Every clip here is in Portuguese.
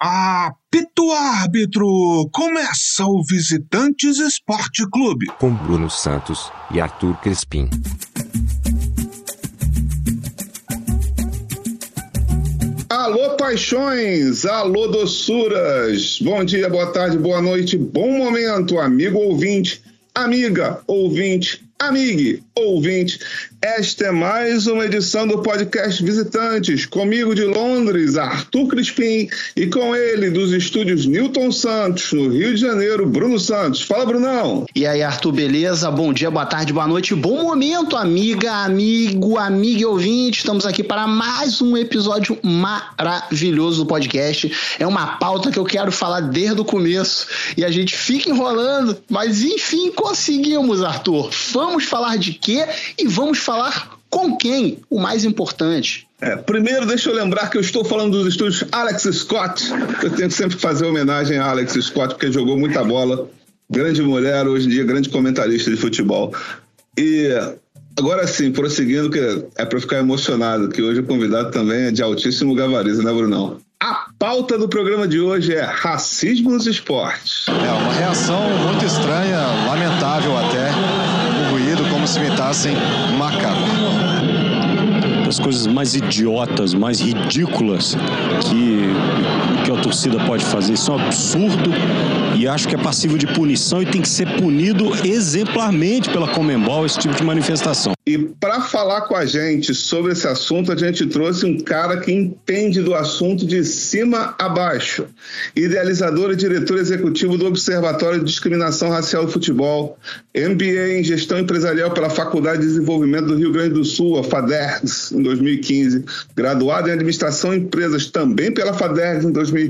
Apito árbitro! Começa o Visitantes Esporte Clube. Com Bruno Santos e Arthur Crespim. Alô, paixões! Alô, doçuras! Bom dia, boa tarde, boa noite, bom momento, amigo ouvinte, amiga ouvinte, amigue ouvinte. Esta é mais uma edição do podcast Visitantes, comigo de Londres, Arthur Crispim, e com ele dos estúdios Newton Santos, no Rio de Janeiro, Bruno Santos. Fala, Brunão! E aí, Arthur, beleza? Bom dia, boa tarde, boa noite, bom momento, amiga, amigo, amiga e ouvinte. Estamos aqui para mais um episódio maravilhoso do podcast. É uma pauta que eu quero falar desde o começo e a gente fica enrolando, mas enfim conseguimos, Arthur. Vamos falar de quê e vamos falar com quem? O mais importante. É, primeiro, deixa eu lembrar que eu estou falando dos estúdios Alex Scott. Eu tenho que sempre fazer homenagem a Alex Scott, porque jogou muita bola. Grande mulher, hoje em dia, grande comentarista de futebol. E agora sim, prosseguindo, que é para ficar emocionado, que hoje o convidado também é de altíssimo gabarito, né, Brunão? A pauta do programa de hoje é racismo nos esportes. É uma reação muito estranha, lamentável até, o ruído, como se imitassem um macaco. As coisas mais idiotas, mais ridículas que, que torcida pode fazer. Isso é um absurdo e acho que é passível de punição e tem que ser punido exemplarmente pela Comembol esse tipo de manifestação. E para falar com a gente sobre esse assunto, a gente trouxe um cara que entende do assunto de cima a baixo. Idealizador e diretor executivo do Observatório de Discriminação Racial do Futebol, MBA em Gestão Empresarial pela Faculdade de Desenvolvimento do Rio Grande do Sul, a FADERGS, em 2015. Graduado em Administração e Empresas também pela FADERGS em 2015.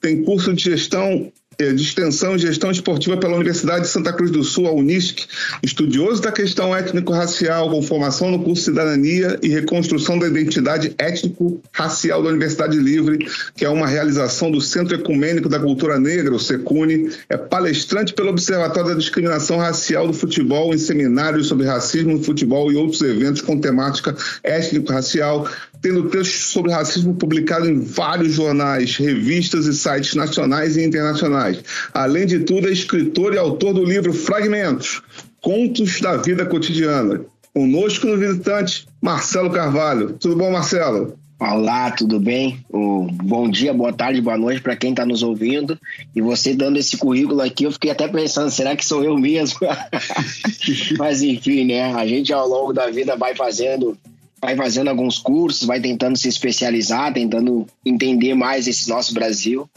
Tem curso de gestão de Extensão e Gestão Esportiva pela Universidade de Santa Cruz do Sul, a Unisc, estudioso da questão étnico-racial, com formação no curso Cidadania e Reconstrução da Identidade Étnico-Racial da Universidade Livre, que é uma realização do Centro Ecumênico da Cultura Negra, o SECUNE, é palestrante pelo Observatório da Discriminação Racial do Futebol em seminários sobre racismo no futebol e outros eventos com temática étnico-racial, tendo textos sobre racismo publicado em vários jornais, revistas e sites nacionais e internacionais. Além de tudo, é escritor e autor do livro Fragmentos, Contos da Vida Cotidiana. Conosco no visitante, Marcelo Carvalho. Tudo bom, Marcelo? Olá, tudo bem? Bom dia, boa tarde, boa noite para quem está nos ouvindo. E você dando esse currículo aqui, eu fiquei até pensando, será que sou eu mesmo? Mas enfim, né? A gente ao longo da vida vai fazendo vai fazendo alguns cursos, vai tentando se especializar, tentando entender mais esse nosso Brasil.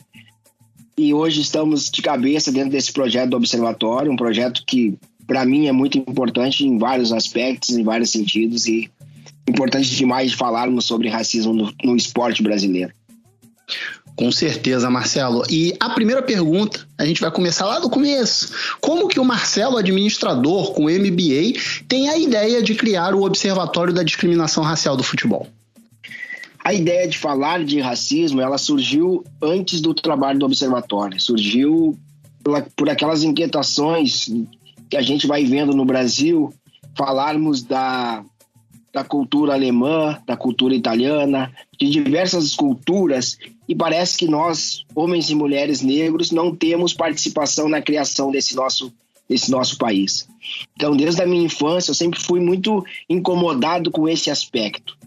E hoje estamos de cabeça dentro desse projeto do Observatório, um projeto que, para mim, é muito importante em vários aspectos, em vários sentidos, e importante demais falarmos sobre racismo no, no esporte brasileiro. Com certeza, Marcelo. E a primeira pergunta, a gente vai começar lá do começo. Como que o Marcelo, administrador com MBA, tem a ideia de criar o Observatório da Discriminação Racial do Futebol? A ideia de falar de racismo, ela surgiu antes do trabalho do observatório. Surgiu por aquelas inquietações que a gente vai vendo no Brasil, falarmos da, da cultura alemã, da cultura italiana, de diversas culturas, e parece que nós, homens e mulheres negros, não temos participação na criação desse nosso, desse nosso país. Então, desde a minha infância, eu sempre fui muito incomodado com esse aspecto.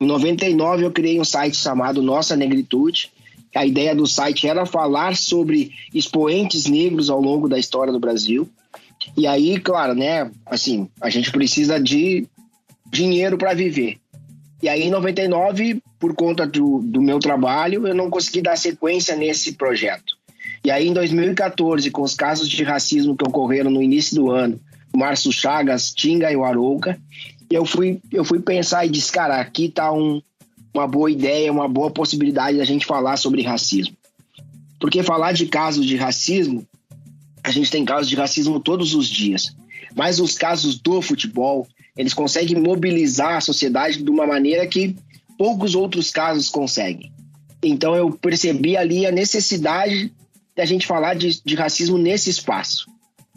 Em 99, eu criei um site chamado Nossa Negritude. A ideia do site era falar sobre expoentes negros ao longo da história do Brasil. E aí, claro, né, assim, a gente precisa de dinheiro para viver. E aí, em 99, por conta do, do meu trabalho, eu não consegui dar sequência nesse projeto. E aí, em 2014, com os casos de racismo que ocorreram no início do ano, Márcio Chagas, Tinga e o Arouca, eu fui, eu fui pensar e disse, cara, aqui está um, uma boa ideia, uma boa possibilidade da gente falar sobre racismo. Porque falar de casos de racismo, a gente tem casos de racismo todos os dias. Mas os casos do futebol, eles conseguem mobilizar a sociedade de uma maneira que poucos outros casos conseguem. Então eu percebi ali a necessidade da gente falar de, de racismo nesse espaço,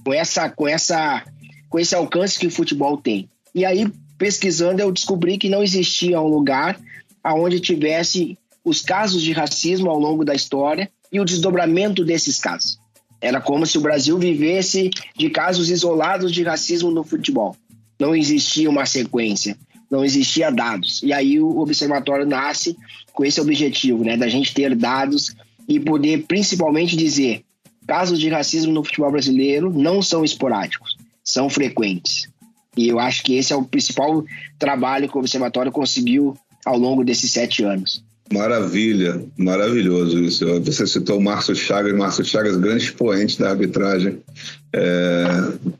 com essa, com essa, com esse alcance que o futebol tem. E aí pesquisando eu descobri que não existia um lugar aonde tivesse os casos de racismo ao longo da história e o desdobramento desses casos. Era como se o Brasil vivesse de casos isolados de racismo no futebol. Não existia uma sequência, não existia dados. E aí o observatório nasce com esse objetivo, né, da gente ter dados e poder principalmente dizer casos de racismo no futebol brasileiro não são esporádicos, são frequentes. E eu acho que esse é o principal trabalho que o observatório conseguiu ao longo desses sete anos. Maravilha, maravilhoso isso. Você citou o Márcio Chagas, Márcio Chagas, grande expoente da arbitragem é,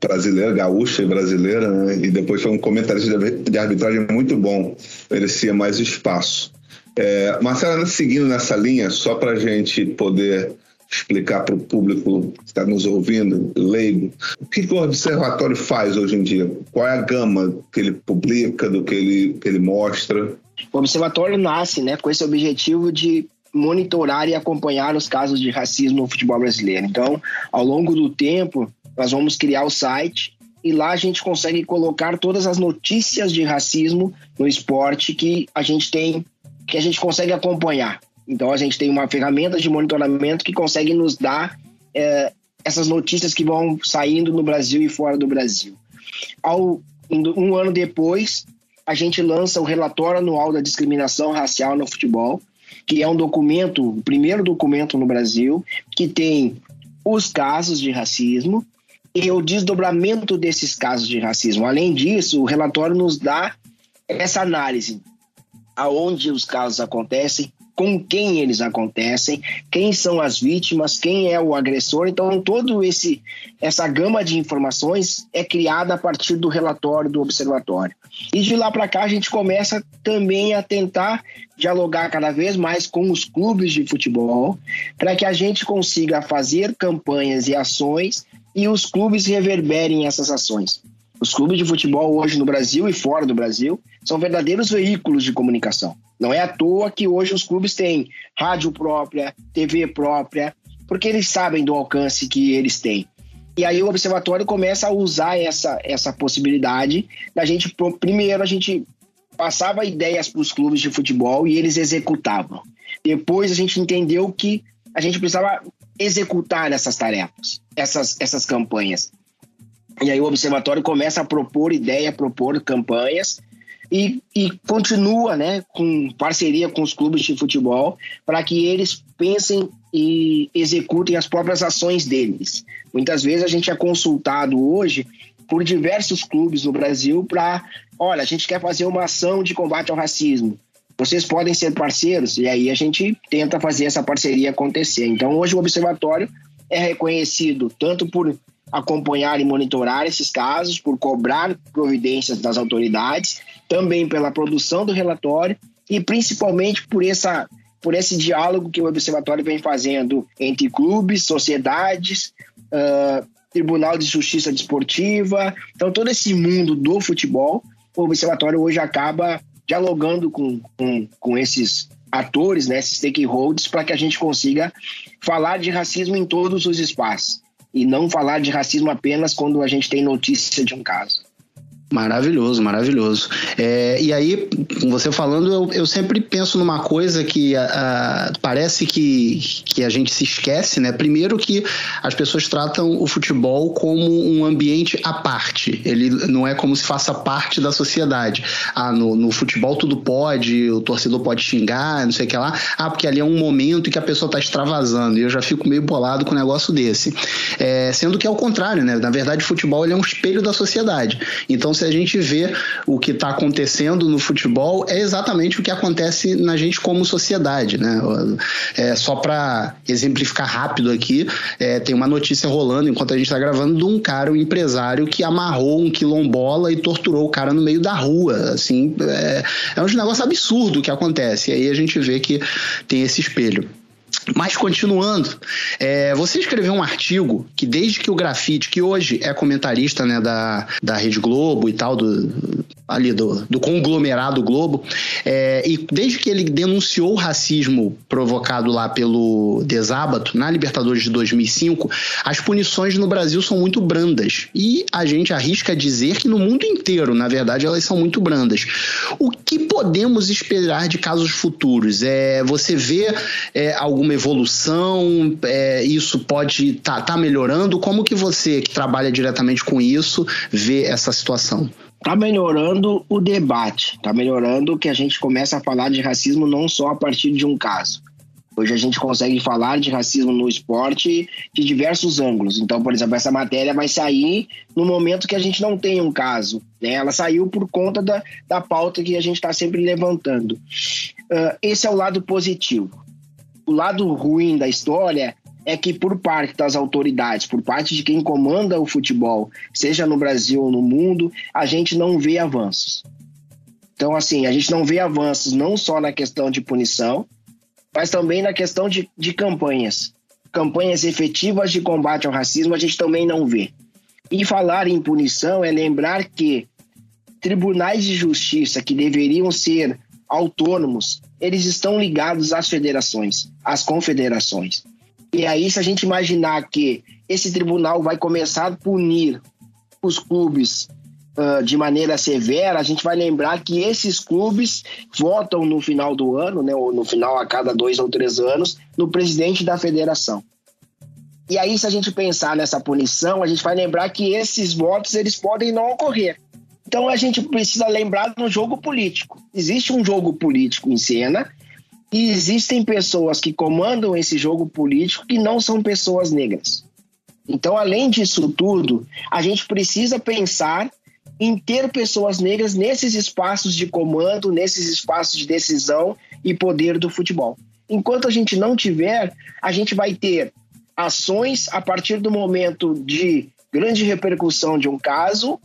brasileira, gaúcha e brasileira, né? e depois foi um comentarista de arbitragem muito bom, merecia mais espaço. É, Marcelo, seguindo nessa linha, só para a gente poder explicar para o público que está nos ouvindo, leigo, o que, que, o observatório faz hoje em dia? Qual é a gama que ele publica, do que ele, que ele mostra? O observatório nasce né, com esse objetivo de monitorar e acompanhar os casos de racismo no futebol brasileiro. Então, ao longo do tempo, nós vamos criar o site e lá a gente consegue colocar todas as notícias de racismo no esporte que a gente tem, que a gente consegue acompanhar. Então, a gente tem uma ferramenta de monitoramento que consegue nos dar é, essas notícias que vão saindo no Brasil e fora do Brasil. Ao, um ano depois, a gente lança o relatório anual da discriminação racial no futebol, que é um documento, o primeiro documento no Brasil, que tem os casos de racismo e o desdobramento desses casos de racismo. Além disso, o relatório nos dá essa análise aonde os casos acontecem, com quem eles acontecem, quem são as vítimas, quem é o agressor. Então, todo esse essa gama de informações é criada a partir do relatório do observatório. E de lá para cá a gente começa também a tentar dialogar cada vez mais com os clubes de futebol, para que a gente consiga fazer campanhas e ações e os clubes reverberem essas ações. Os clubes de futebol hoje no Brasil e fora do Brasil são verdadeiros veículos de comunicação. Não é à toa que hoje os clubes têm rádio própria, TV própria, porque eles sabem do alcance que eles têm. E aí o observatório começa a usar essa, essa possibilidade da gente, primeiro, a gente passava ideias para os clubes de futebol e eles executavam. Depois a gente entendeu que a gente precisava executar essas tarefas, essas, essas campanhas. E aí o observatório começa a propor ideia, propor campanhas e, e continua né, com parceria com os clubes de futebol para que eles pensem e executem as próprias ações deles. Muitas vezes a gente é consultado hoje por diversos clubes no Brasil para, olha, a gente quer fazer uma ação de combate ao racismo. Vocês podem ser parceiros e aí a gente tenta fazer essa parceria acontecer. Então hoje o observatório é reconhecido tanto por acompanhar e monitorar esses casos, por cobrar providências das autoridades, também pela produção do relatório e principalmente por essa por esse diálogo que o observatório vem fazendo entre clubes, sociedades, uh, Tribunal de Justiça Desportiva, então todo esse mundo do futebol, o observatório hoje acaba dialogando com, com, com esses atores, né, esses stakeholders, para que a gente consiga falar de racismo em todos os espaços e não falar de racismo apenas quando a gente tem notícia de um caso. Maravilhoso, maravilhoso. É, e aí, com você falando, eu, eu sempre penso numa coisa que a, parece que, que a gente se esquece, né? Primeiro que as pessoas tratam o futebol como um ambiente à parte. Ele não é como se faça parte da sociedade. Ah, no, no futebol tudo pode, o torcedor pode xingar, não sei o que lá. Ah, porque ali é um momento em que a pessoa está extravasando. E eu já fico meio bolado com um negócio desse. É, sendo que é o contrário, né? Na verdade, o futebol ele é um espelho da sociedade. Então, se a gente vê o que está acontecendo no futebol, é exatamente o que acontece na gente como sociedade, né? É, só para exemplificar rápido aqui, é, tem uma notícia rolando enquanto a gente está gravando de um cara, um empresário que amarrou um quilombola e torturou o cara no meio da rua, assim, é, é um negócio absurdo que acontece. E aí a gente vê que tem esse espelho. Mas continuando, é, você escreveu um artigo que desde que o Grafite, que hoje é comentarista né, da, da Rede Globo e tal, do, ali do, do conglomerado Globo, é, e desde que ele denunciou o racismo provocado lá pelo Desábato, na Libertadores de 2005, as punições no Brasil são muito brandas. E a gente arrisca dizer que no mundo inteiro, na verdade, elas são muito brandas. O que podemos esperar de casos futuros? É, você vê é, alguma evolução? É, isso pode estar tá, tá melhorando? Como que você, que trabalha diretamente com isso, vê essa situação? Está melhorando o debate, está melhorando que a gente começa a falar de racismo não só a partir de um caso. Hoje a gente consegue falar de racismo no esporte de diversos ângulos. Então, por exemplo, essa matéria vai sair no momento que a gente não tem um caso. Né? Ela saiu por conta da, da pauta que a gente está sempre levantando. Uh, esse é o lado positivo. O lado ruim da história é que por parte das autoridades, por parte de quem comanda o futebol, seja no Brasil ou no mundo, a gente não vê avanços. Então, assim, a gente não vê avanços não só na questão de punição, mas também na questão de, de campanhas. Campanhas efetivas de combate ao racismo a gente também não vê. E falar em punição é lembrar que tribunais de justiça que deveriam ser autônomos, eles estão ligados às federações, às confederações. E aí, se a gente imaginar que esse tribunal vai começar a punir os clubes uh, de maneira severa, a gente vai lembrar que esses clubes votam no final do ano, né, ou no final a cada dois ou três anos, no presidente da federação. E aí, se a gente pensar nessa punição, a gente vai lembrar que esses votos eles podem não ocorrer. Então a gente precisa lembrar no jogo político. Existe um jogo político em cena e existem pessoas que comandam esse jogo político que não são pessoas negras. Então, além disso tudo, a gente precisa pensar em ter pessoas negras nesses espaços de comando, nesses espaços de decisão e poder do futebol. Enquanto a gente não tiver, a gente vai ter ações a partir do momento de grande repercussão de um caso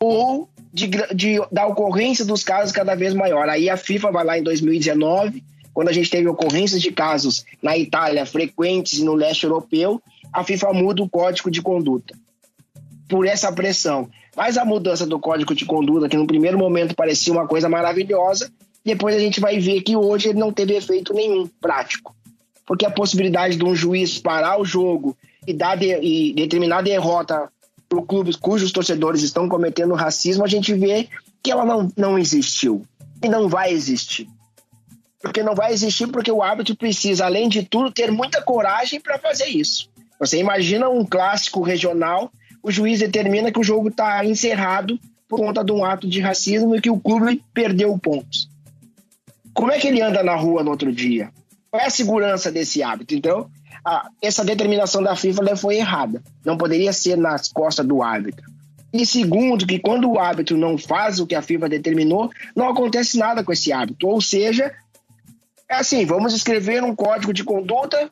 ou de, de, da ocorrência dos casos cada vez maior. Aí a FIFA vai lá em 2019 quando a gente teve ocorrências de casos na Itália frequentes no leste europeu, a FIFA muda o código de conduta por essa pressão. Mas a mudança do código de conduta, que no primeiro momento parecia uma coisa maravilhosa, depois a gente vai ver que hoje ele não teve efeito nenhum prático. Porque a possibilidade de um juiz parar o jogo e, dar de, e determinar derrota para clubes cujos torcedores estão cometendo racismo, a gente vê que ela não, não existiu e não vai existir porque não vai existir porque o árbitro precisa, além de tudo, ter muita coragem para fazer isso. Você imagina um clássico regional, o juiz determina que o jogo está encerrado por conta de um ato de racismo e que o clube perdeu pontos. Como é que ele anda na rua no outro dia? Qual é a segurança desse árbitro? Então, a, essa determinação da FIFA foi errada. Não poderia ser nas costas do árbitro. E segundo, que quando o árbitro não faz o que a FIFA determinou, não acontece nada com esse árbitro. Ou seja, é assim, vamos escrever um código de conduta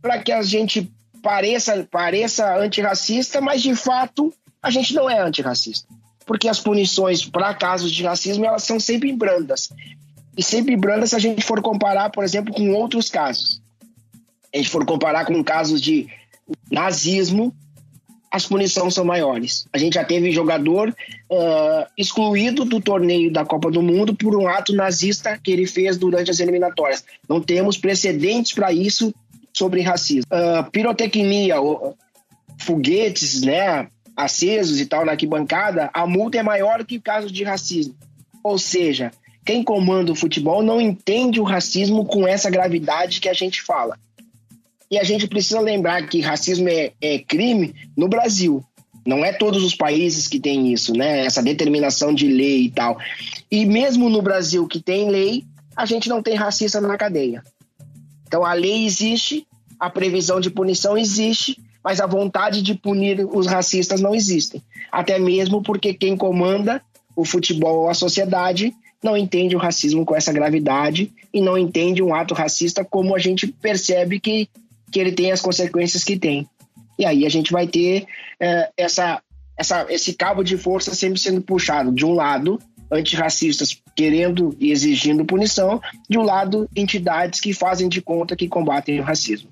para que a gente pareça, pareça antirracista, mas de fato a gente não é antirracista. Porque as punições para casos de racismo elas são sempre brandas. E sempre brandas se a gente for comparar, por exemplo, com outros casos. A gente for comparar com casos de nazismo, as punições são maiores. A gente já teve jogador uh, excluído do torneio da Copa do Mundo por um ato nazista que ele fez durante as eliminatórias. Não temos precedentes para isso sobre racismo. Uh, pirotecnia, foguetes, né, acesos e tal na arquibancada, a multa é maior que casos de racismo. Ou seja, quem comanda o futebol não entende o racismo com essa gravidade que a gente fala. E a gente precisa lembrar que racismo é, é crime no Brasil. Não é todos os países que têm isso, né? Essa determinação de lei e tal. E mesmo no Brasil que tem lei, a gente não tem racista na cadeia. Então a lei existe, a previsão de punição existe, mas a vontade de punir os racistas não existe. Até mesmo porque quem comanda o futebol ou a sociedade não entende o racismo com essa gravidade e não entende um ato racista como a gente percebe que que ele tem as consequências que tem. E aí a gente vai ter é, essa, essa, esse cabo de força sempre sendo puxado. De um lado, antirracistas querendo e exigindo punição, de um lado, entidades que fazem de conta que combatem o racismo.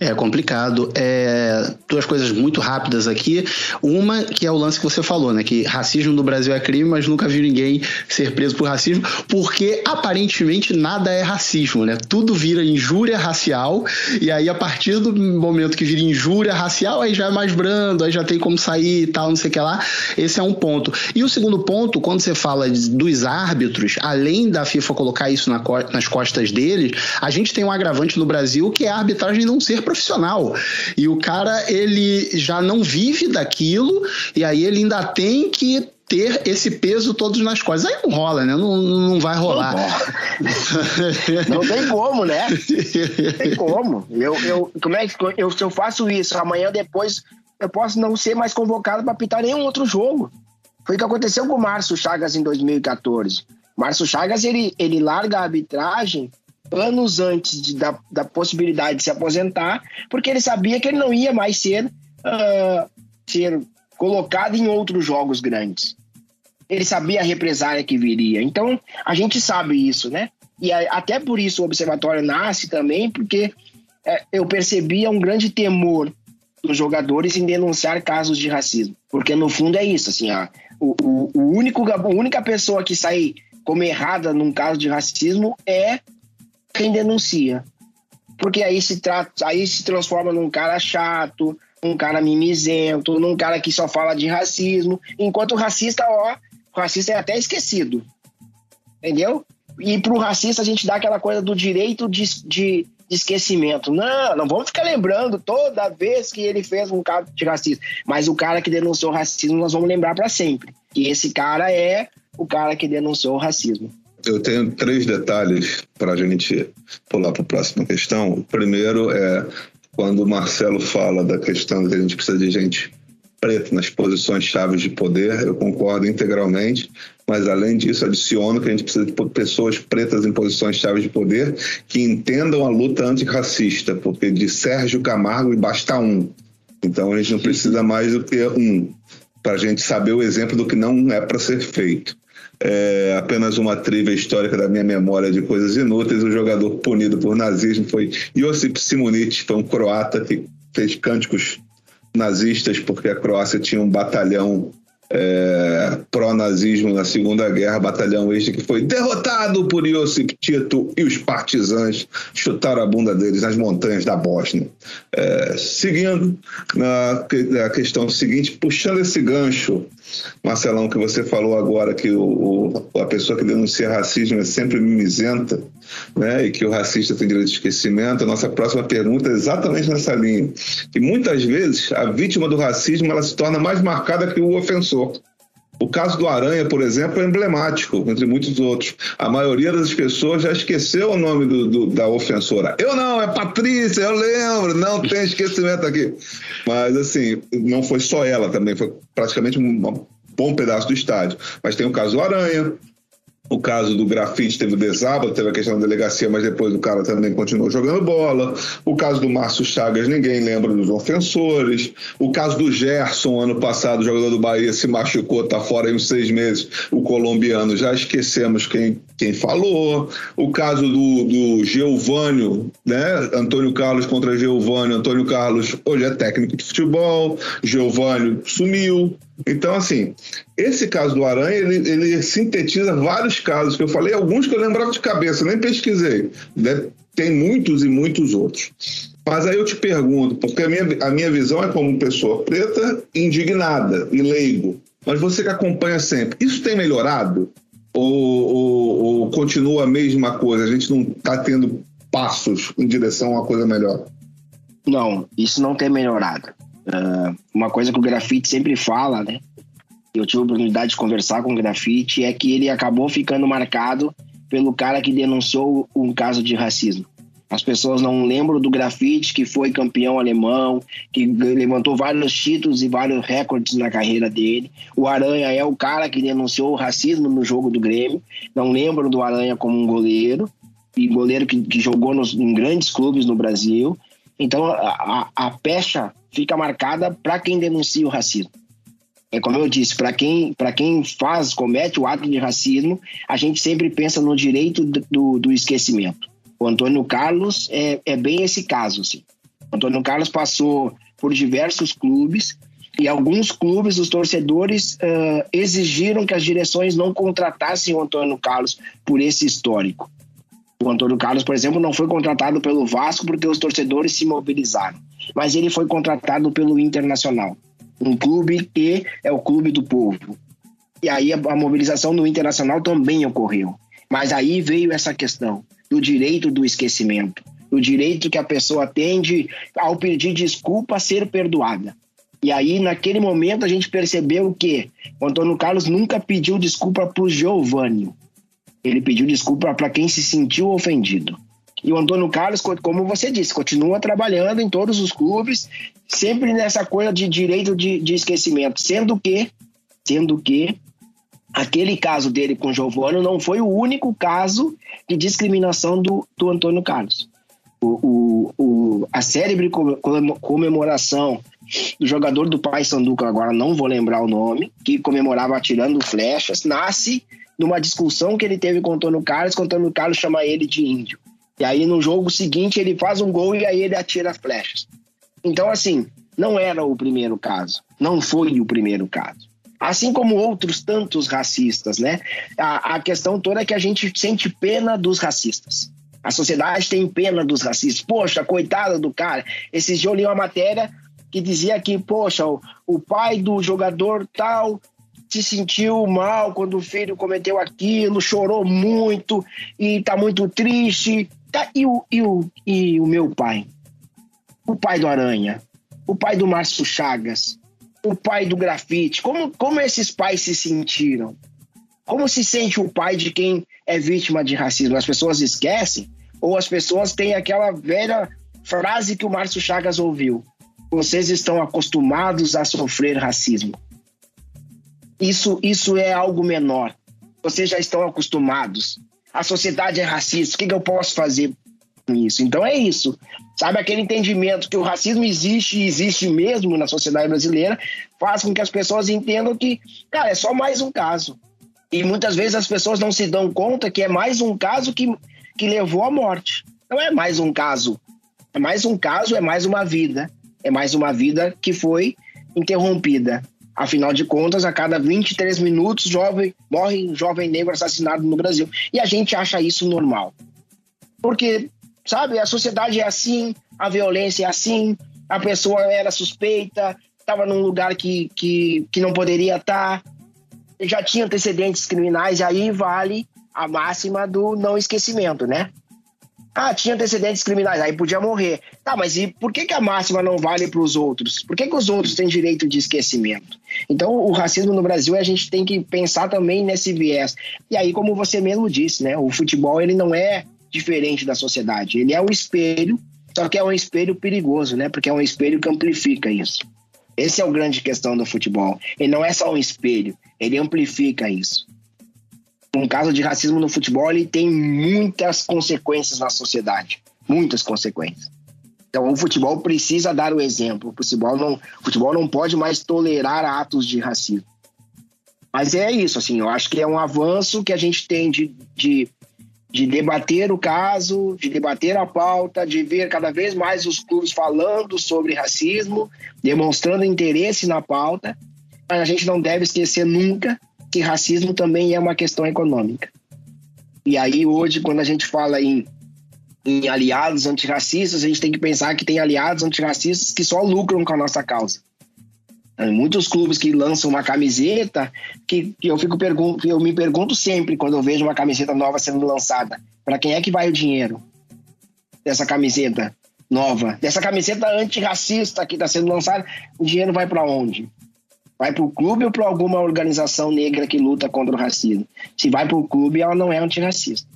É complicado. É, duas coisas muito rápidas aqui. Uma que é o lance que você falou, né? Que racismo no Brasil é crime, mas nunca vi ninguém ser preso por racismo, porque aparentemente nada é racismo, né? Tudo vira injúria racial, e aí a partir do momento que vira injúria racial, aí já é mais brando, aí já tem como sair e tal, não sei o que lá. Esse é um ponto. E o segundo ponto, quando você fala dos árbitros, além da FIFA colocar isso na, nas costas deles, a gente tem um agravante no Brasil que é a arbitragem não ser profissional. E o cara, ele já não vive daquilo, e aí ele ainda tem que ter esse peso todos nas costas. Aí não rola, né? Não, não vai rolar. Não, não tem como, né? Não tem como. Eu, eu, como é que eu, se eu faço isso, amanhã depois eu posso não ser mais convocado para pitar nenhum outro jogo. Foi o que aconteceu com o Márcio Chagas em 2014. Márcio Chagas ele, ele larga a arbitragem anos antes de, da, da possibilidade de se aposentar, porque ele sabia que ele não ia mais ser, uh, ser colocado em outros jogos grandes. Ele sabia a represária que viria. Então, a gente sabe isso, né? E a, até por isso o observatório nasce também, porque é, eu percebia um grande temor dos jogadores em denunciar casos de racismo. Porque no fundo é isso, assim, a, o, o, o único, a única pessoa que sai como errada num caso de racismo é quem denuncia. Porque aí se, trata, aí se transforma num cara chato, um cara mimizento, num cara que só fala de racismo, enquanto o racista, ó, o racista é até esquecido. Entendeu? E pro racista a gente dá aquela coisa do direito de, de, de esquecimento. Não, não vamos ficar lembrando toda vez que ele fez um caso de racismo. Mas o cara que denunciou o racismo, nós vamos lembrar para sempre. E esse cara é o cara que denunciou o racismo. Eu tenho três detalhes para a gente pular para a próxima questão. O primeiro é quando o Marcelo fala da questão de que a gente precisa de gente preta nas posições chaves de poder, eu concordo integralmente, mas além disso adiciono que a gente precisa de pessoas pretas em posições chaves de poder que entendam a luta antirracista, porque de Sérgio Camargo basta um. Então a gente não precisa mais do que um, para a gente saber o exemplo do que não é para ser feito é, apenas uma trivia histórica da minha memória de coisas inúteis. O jogador punido por nazismo foi Josip Simunic, foi um croata que fez cânticos nazistas porque a Croácia tinha um batalhão é, pró-nazismo na Segunda Guerra, batalhão este que foi derrotado por Iosip Tito e os partisãs chutaram a bunda deles nas montanhas da Bósnia. É, seguindo na, na, questão seguinte, puxando esse gancho, Marcelão, que você falou agora que o, o, a pessoa que denuncia racismo é sempre mimizenta, né, e que o racista tem direito de esquecimento, a nossa próxima pergunta é exatamente nessa linha. Que muitas vezes a vítima do racismo ela se torna mais marcada que o ofensor. O caso do Aranha, por exemplo, é emblemático, entre muitos outros. A maioria das pessoas já esqueceu o nome do, do, da ofensora. Eu não, é Patrícia, eu lembro, não tem esquecimento aqui. Mas, assim, não foi só ela também, foi praticamente um bom pedaço do estádio. Mas tem o caso do Aranha, o caso do grafite teve o desábado, teve a questão da delegacia, mas depois o cara também continuou jogando bola. O caso do Márcio Chagas, ninguém lembra dos ofensores. O caso do Gerson, ano passado, jogador do Bahia se machucou, está fora em uns seis meses. O colombiano, já esquecemos quem, quem falou. O caso do, do Geovânio, né? Antônio Carlos contra Geovânio. Antônio Carlos hoje é técnico de futebol. Geovânio sumiu. Então, assim, esse caso do Aranha, ele, ele, sintetiza vários casos que eu falei, alguns que eu lembrava de cabeça, nem pesquisei. Né? Tem muitos e muitos outros. Mas aí eu te pergunto, porque a minha, a minha visão é como pessoa preta, indignada e leigo. Mas você que acompanha sempre, isso tem melhorado? Ou, ou, ou continua a mesma coisa? A gente não está tendo passos em direção a uma coisa melhor? Não, isso não tem melhorado. Uh, uma coisa que o grafite sempre fala, né? Eu tive a oportunidade de conversar com o grafite, é que ele acabou ficando marcado pelo cara que denunciou um caso de racismo. As pessoas não lembram do grafite, que foi campeão alemão, que levantou vários títulos e vários recordes na carreira dele. O Aranha é o cara que denunciou o racismo no jogo do Grêmio. Não lembram do Aranha como um goleiro, e goleiro que, que jogou nos, em grandes clubes no Brasil. Então a, a pecha fica marcada para quem denuncia o racismo. É como eu disse, para quem, quem faz, comete o ato de racismo, a gente sempre pensa no direito do, do esquecimento. O Antônio Carlos é, é bem esse caso, assim. O Antônio Carlos passou por diversos clubes e alguns clubes, os torcedores uh, exigiram que as direções não contratassem o Antônio Carlos por esse histórico. O Antônio Carlos, por exemplo, não foi contratado pelo Vasco porque os torcedores se mobilizaram, mas ele foi contratado pelo Internacional, um clube que é o clube do povo. E aí a, mobilização no Internacional também ocorreu. Mas aí veio essa questão do direito do esquecimento, do direito que a pessoa tem de, ao pedir desculpa, ser perdoada. E aí, naquele momento, a gente percebeu que o Antônio Carlos nunca pediu desculpa para o Giovanni. Ele pediu desculpa para quem se sentiu ofendido. E o Antônio Carlos, como você disse, continua trabalhando em todos os clubes, sempre nessa coisa de direito de, de esquecimento. Sendo que, sendo que, aquele caso dele com o Giovanni não foi o único caso de discriminação do, do Antônio Carlos. O, o, o, a célebre comemoração do jogador do Pai Sanduca, agora não vou lembrar o nome, que comemorava atirando flechas, nasce numa discussão que ele teve com o Antônio Carlos, que o Antônio Carlos chama ele de índio. E aí no jogo seguinte ele faz um gol e aí ele atira flechas. Então, assim, não era o primeiro caso. Não foi o primeiro caso. Assim como outros tantos racistas, né? A, a questão toda é que a gente sente pena dos racistas. A sociedade tem pena dos racistas. Poxa, coitado do cara. Esses dias eu li uma matéria que dizia que, poxa, o, o pai do jogador tal se sentiu mal quando o filho cometeu aquilo, chorou muito e tá muito triste. Tá, e, o, e, o, e o meu pai? O pai do Aranha? O pai do Márcio Chagas? O pai do grafite? Como, como esses pais se sentiram? Como se sente o pai de quem é vítima de racismo? As pessoas esquecem? Ou as pessoas têm aquela velha frase que o Márcio Chagas ouviu? vocês estão acostumados a sofrer racismo. Isso, isso é algo menor. Vocês já estão acostumados. A sociedade é racista. O que, que eu posso fazer com isso? Então é isso. Sabe aquele entendimento que o racismo existe e existe mesmo na sociedade brasileira, faz com que as pessoas entendam que, cara, é só mais um caso. E muitas vezes as pessoas não se dão conta que é mais um caso que, que levou à morte. Não é mais um caso. É mais um caso, é mais uma vida é mais uma vida que foi interrompida. Afinal de contas, a cada 23 minutos jovem, morre um jovem negro assassinado no Brasil. E a gente acha isso normal. Porque, sabe, a sociedade é assim, a violência é assim, a pessoa era suspeita, estava num lugar que, que, que não poderia estar, já tinha antecedentes criminais, e aí vale a máxima do não esquecimento, né? Ah, tinha antecedentes criminais, aí podia morrer. Tá, mas e por que, que a máxima não vale para os outros? Por que, que os outros têm direito de esquecimento? Então, o racismo no Brasil, a gente tem que pensar também nesse viés. E aí, como você mesmo disse, né? O futebol, ele não é diferente da sociedade. Ele é um espelho, só que é um espelho perigoso, né? Porque é um espelho que amplifica isso. Esse é o grande questão do futebol. Ele não é só um espelho, ele amplifica isso um caso de racismo no futebol ele tem muitas consequências na sociedade, muitas consequências. Então o futebol precisa dar o exemplo. O futebol não, o futebol não pode mais tolerar atos de racismo. Mas é isso, assim, eu acho que é um avanço que a gente tem de, de, de debater o caso, de debater a pauta, de ver cada vez mais os clubes falando sobre racismo, demonstrando interesse na pauta. Mas a gente não deve esquecer nunca que racismo também é uma questão econômica. E aí, hoje, quando a gente fala em, em aliados antirracistas, a gente tem que pensar que tem aliados antirracistas que só lucram com a nossa causa. Muitos clubes que lançam uma camiseta que, que eu, fico eu me pergunto sempre quando eu vejo uma camiseta nova sendo lançada: para quem é que vai o dinheiro dessa camiseta nova? Dessa camiseta antirracista que está sendo lançada, o dinheiro vai para onde? Vai para o clube ou para alguma organização negra que luta contra o racismo? Se vai para o clube, ela não é antirracista.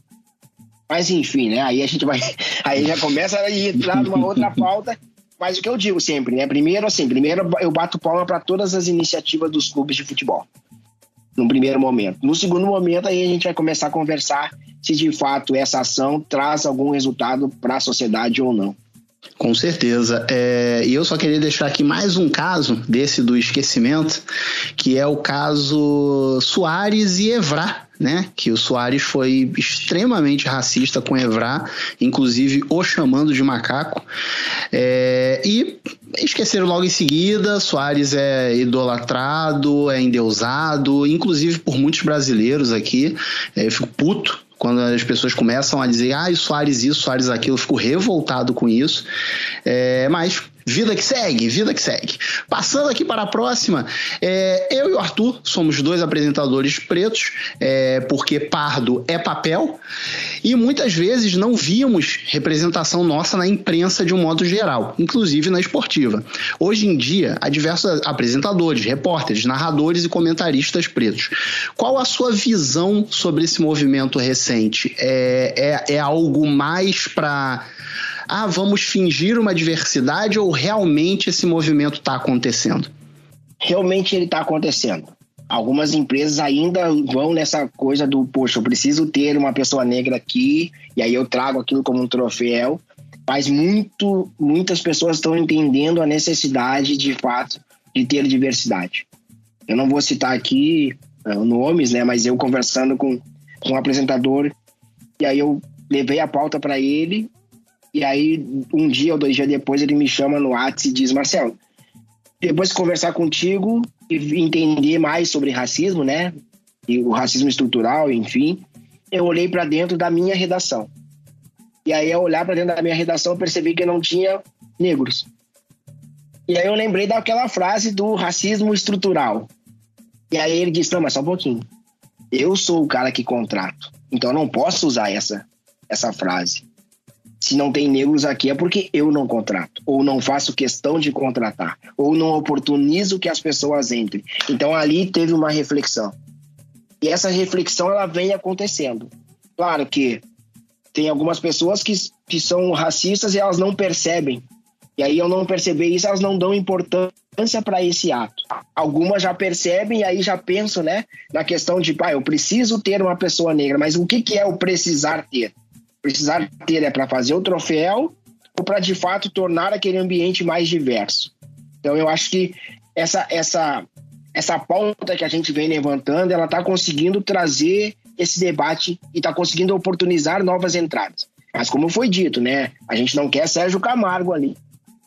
Mas enfim, né? Aí a gente vai. Aí já começa a entrar numa outra pauta. Mas o que eu digo sempre, né? Primeiro, assim, primeiro eu bato palma para todas as iniciativas dos clubes de futebol. No primeiro momento. No segundo momento, aí a gente vai começar a conversar se de fato essa ação traz algum resultado para a sociedade ou não. Com certeza. É, e eu só queria deixar aqui mais um caso desse do esquecimento, que é o caso Soares e Evra, né? Que o Soares foi extremamente racista com Evra, inclusive o chamando de macaco. É, e esqueceram logo em seguida, Soares é idolatrado, é endeusado, inclusive por muitos brasileiros aqui. É, eu fico puto quando as pessoas começam a dizer, ah, Soares isso, Soares aquilo, eu fico revoltado com isso. É, mas Vida que segue, vida que segue. Passando aqui para a próxima, é, eu e o Arthur somos dois apresentadores pretos, é, porque pardo é papel, e muitas vezes não víamos representação nossa na imprensa de um modo geral, inclusive na esportiva. Hoje em dia, há diversos apresentadores, repórteres, narradores e comentaristas pretos. Qual a sua visão sobre esse movimento recente? É, é, é algo mais para ah, vamos fingir uma diversidade ou realmente esse movimento está acontecendo? Realmente ele está acontecendo. Algumas empresas ainda vão nessa coisa do, poxa, eu preciso ter uma pessoa negra aqui, e aí eu trago aquilo como um troféu. Mas muito, muitas pessoas estão entendendo a necessidade, de fato, de ter diversidade. Eu não vou citar aqui uh, nomes, né? Mas eu conversando com, com um apresentador, e aí eu levei a pauta para ele e aí, um dia ou dois dias depois, ele me chama no WhatsApp e diz: Marcelo, depois de conversar contigo e entender mais sobre racismo, né? E o racismo estrutural, enfim, eu olhei para dentro da minha redação. E aí, ao olhar para dentro da minha redação, eu percebi que não tinha negros. E aí, eu lembrei daquela frase do racismo estrutural. E aí, ele disse: Não, mas só um pouquinho. Eu sou o cara que contrato. Então, eu não posso usar essa, essa frase se não tem negros aqui é porque eu não contrato, ou não faço questão de contratar, ou não oportunizo que as pessoas entrem. Então ali teve uma reflexão. E essa reflexão ela vem acontecendo. Claro que tem algumas pessoas que, que são racistas e elas não percebem. E aí, eu não perceber isso, elas não dão importância para esse ato. Algumas já percebem e aí já pensam, né, na questão de, pai, eu preciso ter uma pessoa negra, mas o que, que é o precisar ter? Precisar ter é para fazer o troféu ou para de fato tornar aquele ambiente mais diverso. Então eu acho que essa essa essa pauta que a gente vem levantando, ela está conseguindo trazer esse debate e está conseguindo oportunizar novas entradas. Mas como foi dito, né, a gente não quer Sérgio Camargo ali.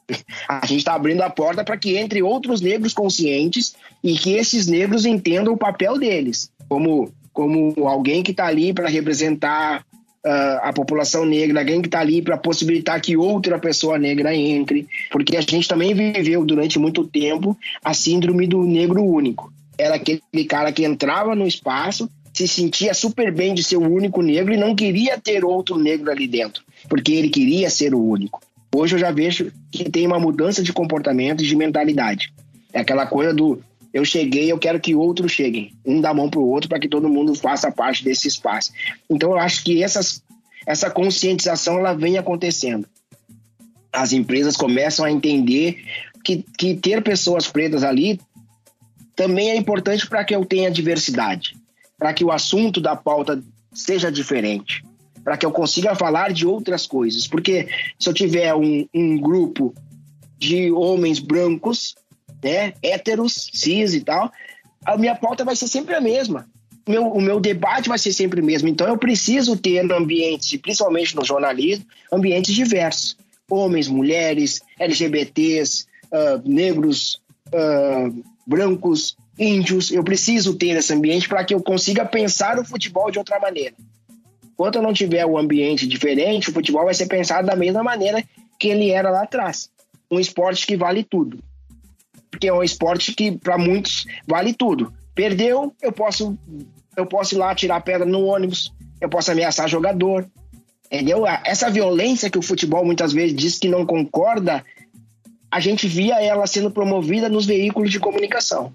A gente está abrindo a porta para que entre outros negros conscientes e que esses negros entendam o papel deles, como como alguém que está ali para representar uh, a população negra, alguém que está ali para possibilitar que outra pessoa negra entre, porque a gente também viveu durante muito tempo a síndrome do negro único. Era aquele cara que entrava no espaço, se sentia super bem de ser o único negro e não queria ter outro negro ali dentro, porque ele queria ser o único. Hoje eu já vejo que tem uma mudança de comportamento e de mentalidade. É aquela coisa do eu cheguei, eu quero que outros cheguem. Um dá mão para o outro para que todo mundo faça parte desse espaço. Então, eu acho que essas, essa conscientização ela vem acontecendo. As empresas começam a entender que, que ter pessoas pretas ali também é importante para que eu tenha diversidade, para que o assunto da pauta seja diferente, para que eu consiga falar de outras coisas. Porque se eu tiver um, um grupo de homens brancos né, héteros, cis e tal, a minha pauta vai ser sempre a mesma. Meu, o meu debate vai ser sempre o mesmo. Então eu preciso ter ambientes, principalmente no jornalismo, ambientes diversos. Homens, mulheres, LGBTs, uh, negros, uh, brancos, índios. Eu preciso ter esse ambiente para que eu consiga pensar o futebol de outra maneira. Enquanto eu não tiver um ambiente diferente, o futebol vai ser pensado da mesma maneira que ele era lá atrás. Um esporte que vale tudo porque é um esporte que para muitos vale tudo. Perdeu, eu posso eu posso ir lá tirar pedra no ônibus, eu posso ameaçar jogador. Entendeu? Essa violência que o futebol muitas vezes diz que não concorda, a gente via ela sendo promovida nos veículos de comunicação.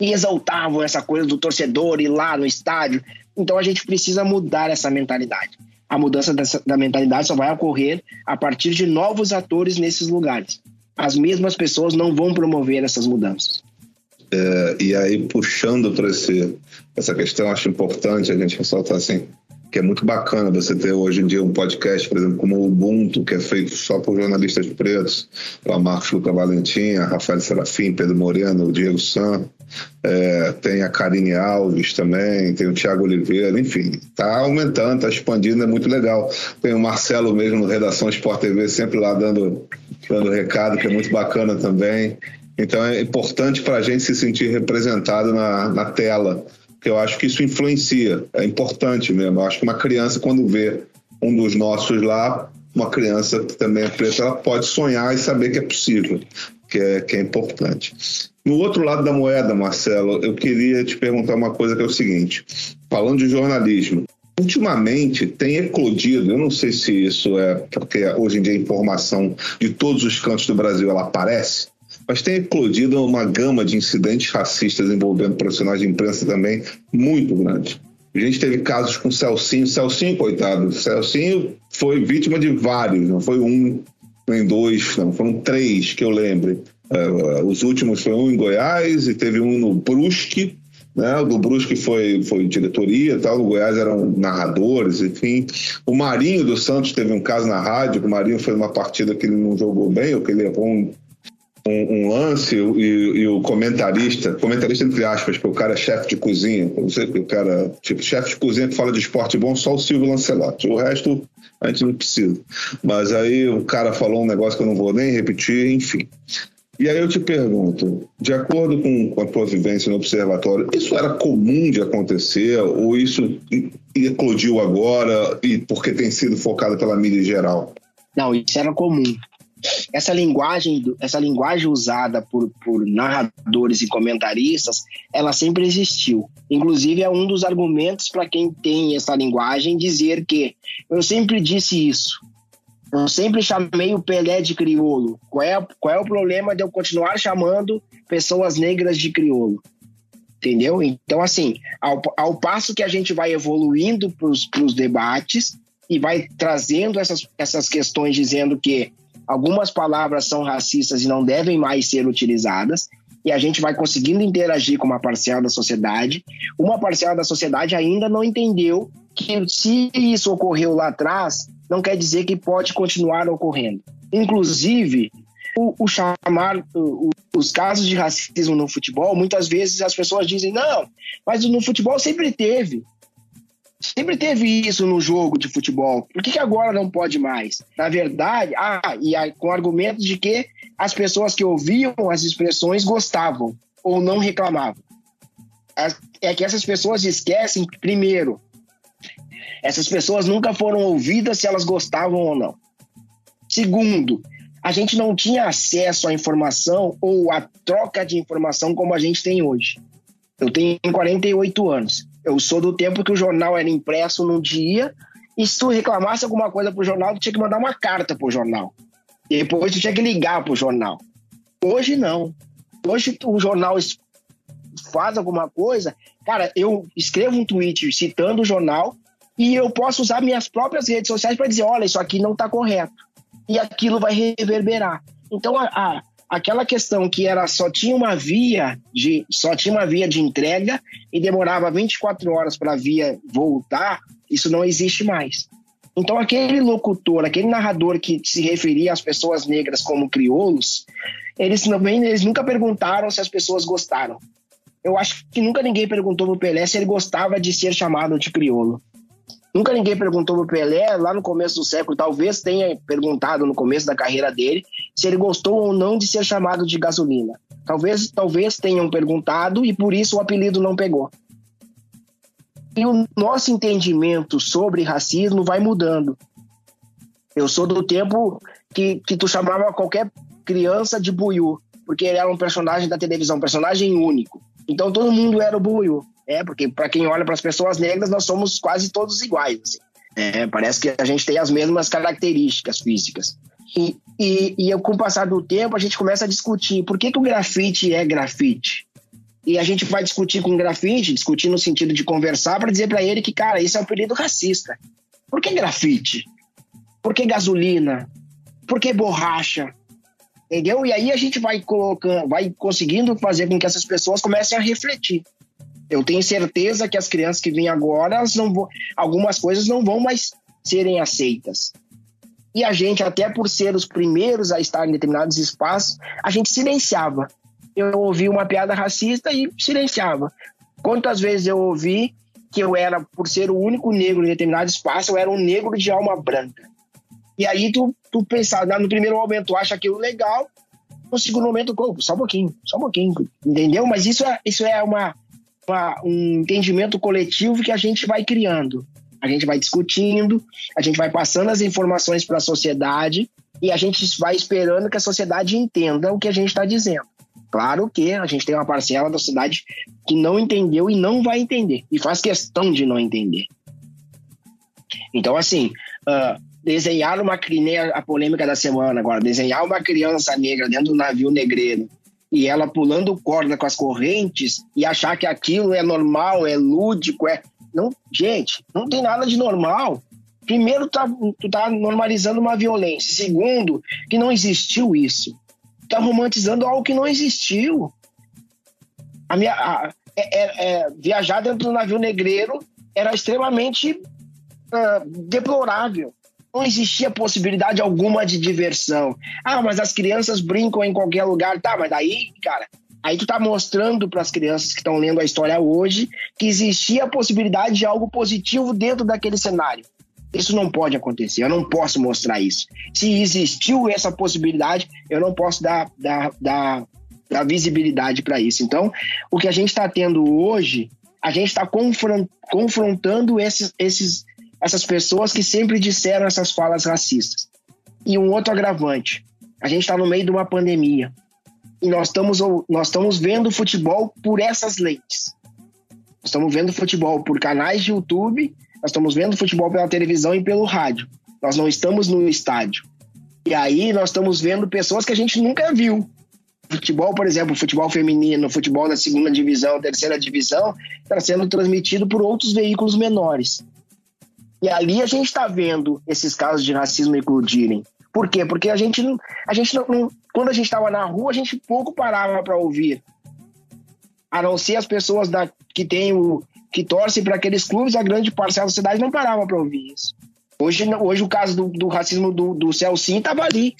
E exaltavam essa coisa do torcedor ir lá no estádio. Então a gente precisa mudar essa mentalidade. A mudança dessa, da mentalidade só vai ocorrer a partir de novos atores nesses lugares as mesmas pessoas não vão promover essas mudanças. É, e aí, puxando para essa questão, acho importante a gente ressaltar assim: que é muito bacana você ter hoje em dia um podcast, por exemplo, como o Ubuntu, que é feito só por jornalistas pretos, o Marcos Luca Valentim, Rafael Serafim, Pedro Moreno, o Diego San, é, tem a Karine Alves também, tem o Tiago Oliveira, enfim, está aumentando, está expandindo, é muito legal. Tem o Marcelo mesmo Redação Sport TV, sempre lá dando, dando recado, que é muito bacana também. Então é importante para a gente se sentir representado na, na tela porque eu acho que isso influencia, é importante mesmo. Eu acho que uma criança, quando vê um dos nossos lá, uma criança que também é preta, ela pode sonhar e saber que é possível, que é, que é importante. No outro lado da moeda, Marcelo, eu queria te perguntar uma coisa que é o seguinte: falando de jornalismo, ultimamente tem eclodido, eu não sei se isso é porque hoje em dia a informação de todos os cantos do Brasil ela aparece, mas tem eclodido uma gama de incidentes racistas envolvendo profissionais de imprensa também muito grande. A gente teve casos com Celcinho, Celcinho, coitado, Celcinho foi vítima de vários, não foi um, nem dois, não, foram três que eu lembre. Uh, os últimos foi um em Goiás e teve um no Brusque, né? O do Brusque foi, foi diretoria tal, no Goiás eram narradores, enfim. O Marinho do Santos teve um caso na rádio, o Marinho foi uma partida que ele não jogou bem, ou que ele levou um um, um lance e, e, o comentarista, comentarista entre aspas, porque o cara é chefe de cozinha, não sei o cara, tipo, chefe de cozinha que fala de esporte bom, só o Silvio Lancelotti. O resto a gente não precisa. Mas aí o cara falou um negócio que eu não vou nem repetir, enfim. E aí eu te pergunto, de acordo com, a tua vivência no observatório, isso era comum de acontecer ou isso eclodiu agora e porque tem sido focado pela mídia em geral? Não, isso era comum essa linguagem, essa linguagem usada por, por narradores e comentaristas, ela sempre existiu. Inclusive, é um dos argumentos para quem tem essa linguagem dizer que eu sempre disse isso. Eu sempre chamei o Pelé de crioulo. Qual é, qual é o problema de eu continuar chamando pessoas negras de crioulo? Entendeu? Então, assim, ao, ao passo que a gente vai evoluindo para os debates e vai trazendo essas, essas questões dizendo que algumas palavras são racistas e não devem mais ser utilizadas, e a gente vai conseguindo interagir com uma parcela da sociedade. Uma parcela da sociedade ainda não entendeu que se isso ocorreu lá atrás, não quer dizer que pode continuar ocorrendo. Inclusive, o, o chamar o, os casos de racismo no futebol, muitas vezes as pessoas dizem não, mas no futebol sempre teve. Sempre teve isso no jogo de futebol. Por que, que agora não pode mais? Na verdade, ah, e aí, com argumentos de que as pessoas que ouviam as expressões gostavam ou não reclamavam. É que essas pessoas esquecem, primeiro, essas pessoas nunca foram ouvidas se elas gostavam ou não. Segundo, a gente não tinha acesso à informação ou à troca de informação como a gente tem hoje. Eu tenho 48 anos. Eu sou do tempo que o jornal era impresso num dia e se tu reclamasse alguma coisa pro jornal, tu tinha que mandar uma carta pro jornal. E depois tu tinha que ligar pro jornal. Hoje não. Hoje o jornal faz alguma coisa, cara, eu escrevo um tweet citando o jornal e eu posso usar minhas próprias redes sociais para dizer, olha, isso aqui não está correto. E aquilo vai reverberar. Então a, a, aquela questão que era só tinha uma via de só tinha uma via de entrega e demorava 24 horas para a via voltar, isso não existe mais. Então aquele locutor, aquele narrador que se referia às pessoas negras como crioulos, eles eles nunca perguntaram se as pessoas gostaram. Eu acho que nunca ninguém perguntou pro Pelé se ele gostava de ser chamado de crioulo. Nunca ninguém perguntou pro Pelé, lá no começo do século, talvez tenha perguntado no começo da carreira dele, se ele gostou ou não de ser chamado de gasolina. Talvez, talvez tenham perguntado e por isso o apelido não pegou. E o nosso entendimento sobre racismo vai mudando. Eu sou do tempo que, que tu chamava qualquer criança de buiú, porque ele era um personagem da televisão, um personagem único. Então todo mundo era o buiú. É, porque para quem olha para as pessoas negras, nós somos quase todos iguais. Assim. É, parece que a gente tem as mesmas características físicas. E, e, e, com o passar do tempo, a gente começa a discutir por que, que o grafite é grafite. E a gente vai discutir com o grafite, discutir no sentido de conversar, para dizer para ele que, cara, isso é um apelido racista. Por que grafite? Por que gasolina? Por que borracha? Entendeu? E aí a gente vai colocando, vai conseguindo fazer com que essas pessoas comecem a refletir. Eu tenho certeza que as crianças que vêm agora, elas não vão, algumas coisas não vão mais serem aceitas. E a gente, até por ser os primeiros a estar em determinados espaços, a gente silenciava. Eu ouvi uma piada racista e silenciava. Quantas vezes eu ouvi que eu era, por ser o único negro em determinado espaço, eu era um negro de alma branca. E aí tu, tu pensar, no primeiro momento tu acha aquilo legal, no segundo momento, só um pouquinho, só um pouquinho, entendeu? Mas isso é, isso é uma, um entendimento coletivo que a gente vai criando. A gente vai discutindo, a gente vai passando as informações para a sociedade e a gente vai esperando que a sociedade entenda o que a gente está dizendo. Claro que a gente tem uma parcela da sociedade que não entendeu e não vai entender, e faz questão de não entender. Então, assim, uh, desenhar uma criança, a polêmica da semana agora, desenhar uma criança negra dentro do navio negreiro e ela pulando corda com as correntes e achar que aquilo é normal, é lúdico, é. Não, gente, não tem nada de normal. Primeiro, tá, tu tá normalizando uma violência. Segundo, que não existiu isso. Tá romantizando algo que não existiu. A minha, a, é, é, é, viajar dentro do navio negreiro era extremamente uh, deplorável não existia possibilidade alguma de diversão. Ah, mas as crianças brincam em qualquer lugar. Tá, mas daí, cara, aí tu tá mostrando para as crianças que estão lendo a história hoje que existia a possibilidade de algo positivo dentro daquele cenário. Isso não pode acontecer, eu não posso mostrar isso. Se existiu essa possibilidade, eu não posso dar, dar, dar, dar visibilidade para isso. Então, o que a gente está tendo hoje, a gente está confrontando esses, esses, essas pessoas que sempre disseram essas falas racistas. E um outro agravante: a gente está no meio de uma pandemia e nós estamos, nós estamos vendo futebol por essas lentes. Nós estamos vendo futebol por canais de YouTube, nós estamos vendo futebol pela televisão e pelo rádio. Nós não estamos no estádio. E aí nós estamos vendo pessoas que a gente nunca viu. Futebol, por exemplo, futebol feminino, futebol da segunda divisão, terceira divisão, está sendo transmitido por outros veículos menores. E ali a gente está vendo esses casos de racismo eclodirem. Por quê? Porque a gente, a gente não, não quando a gente estava na rua, a gente pouco parava para ouvir. A não ser as pessoas da, que tem o que torcem para aqueles clubes, a grande parcela da cidade não parava para ouvir isso. Hoje, hoje o caso do, do racismo do, do Celcinho estava ali,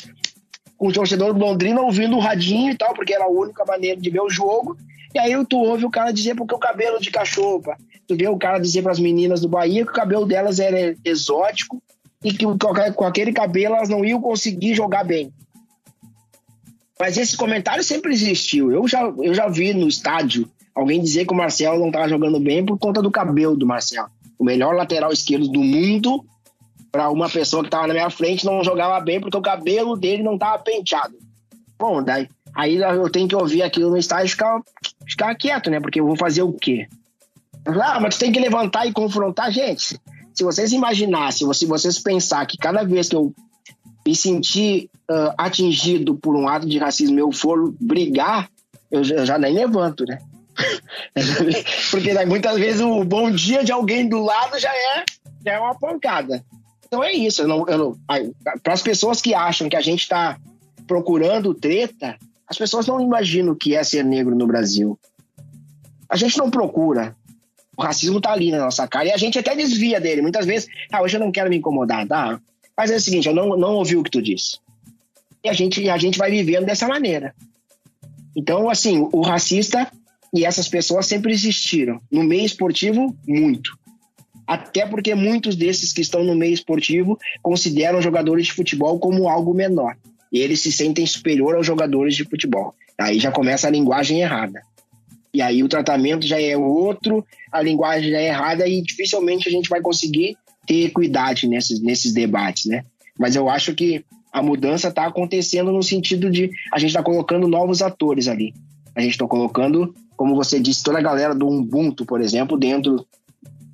o torcedor do Londrina ouvindo o radinho e tal, porque era a única maneira de ver o jogo. E aí tu ouve o cara dizer porque o cabelo de cachorro, Tu vê o cara dizer para as meninas do Bahia que o cabelo delas era exótico e que com aquele cabelo elas não iam conseguir jogar bem. Mas esse comentário sempre existiu. Eu já, eu já vi no estádio alguém dizer que o Marcelo não estava jogando bem por conta do cabelo do Marcelo. O melhor lateral esquerdo do mundo, para uma pessoa que estava na minha frente, não jogava bem porque o cabelo dele não estava penteado. Bom, daí, aí eu tenho que ouvir aquilo no estádio e ficar, ficar quieto, né? Porque eu vou fazer o quê? Ah, mas tu tem que levantar e confrontar. Gente, se vocês imaginassem, se vocês pensar que cada vez que eu me sentir uh, atingido por um ato de racismo eu for brigar, eu, eu já nem levanto, né? Porque muitas vezes o bom dia de alguém do lado já é, já é uma pancada. Então é isso. Para as pessoas que acham que a gente está procurando treta, as pessoas não imaginam o que é ser negro no Brasil. A gente não procura. O racismo tá ali na nossa cara e a gente até desvia dele. Muitas vezes, ah, hoje eu não quero me incomodar, tá? Mas é o seguinte, eu não, não ouvi o que tu disse. E a gente, a gente vai vivendo dessa maneira. Então, assim, o racista e essas pessoas sempre existiram. No meio esportivo, muito. Até porque muitos desses que estão no meio esportivo consideram jogadores de futebol como algo menor. E eles se sentem superior aos jogadores de futebol. Aí já começa a linguagem errada. E aí o tratamento já é outro, a linguagem já é errada e dificilmente a gente vai conseguir ter equidade nesses, nesses debates, né? Mas eu acho que a mudança está acontecendo no sentido de a gente está colocando novos atores ali. A gente está colocando, como você disse, toda a galera do Ubuntu, por exemplo, dentro,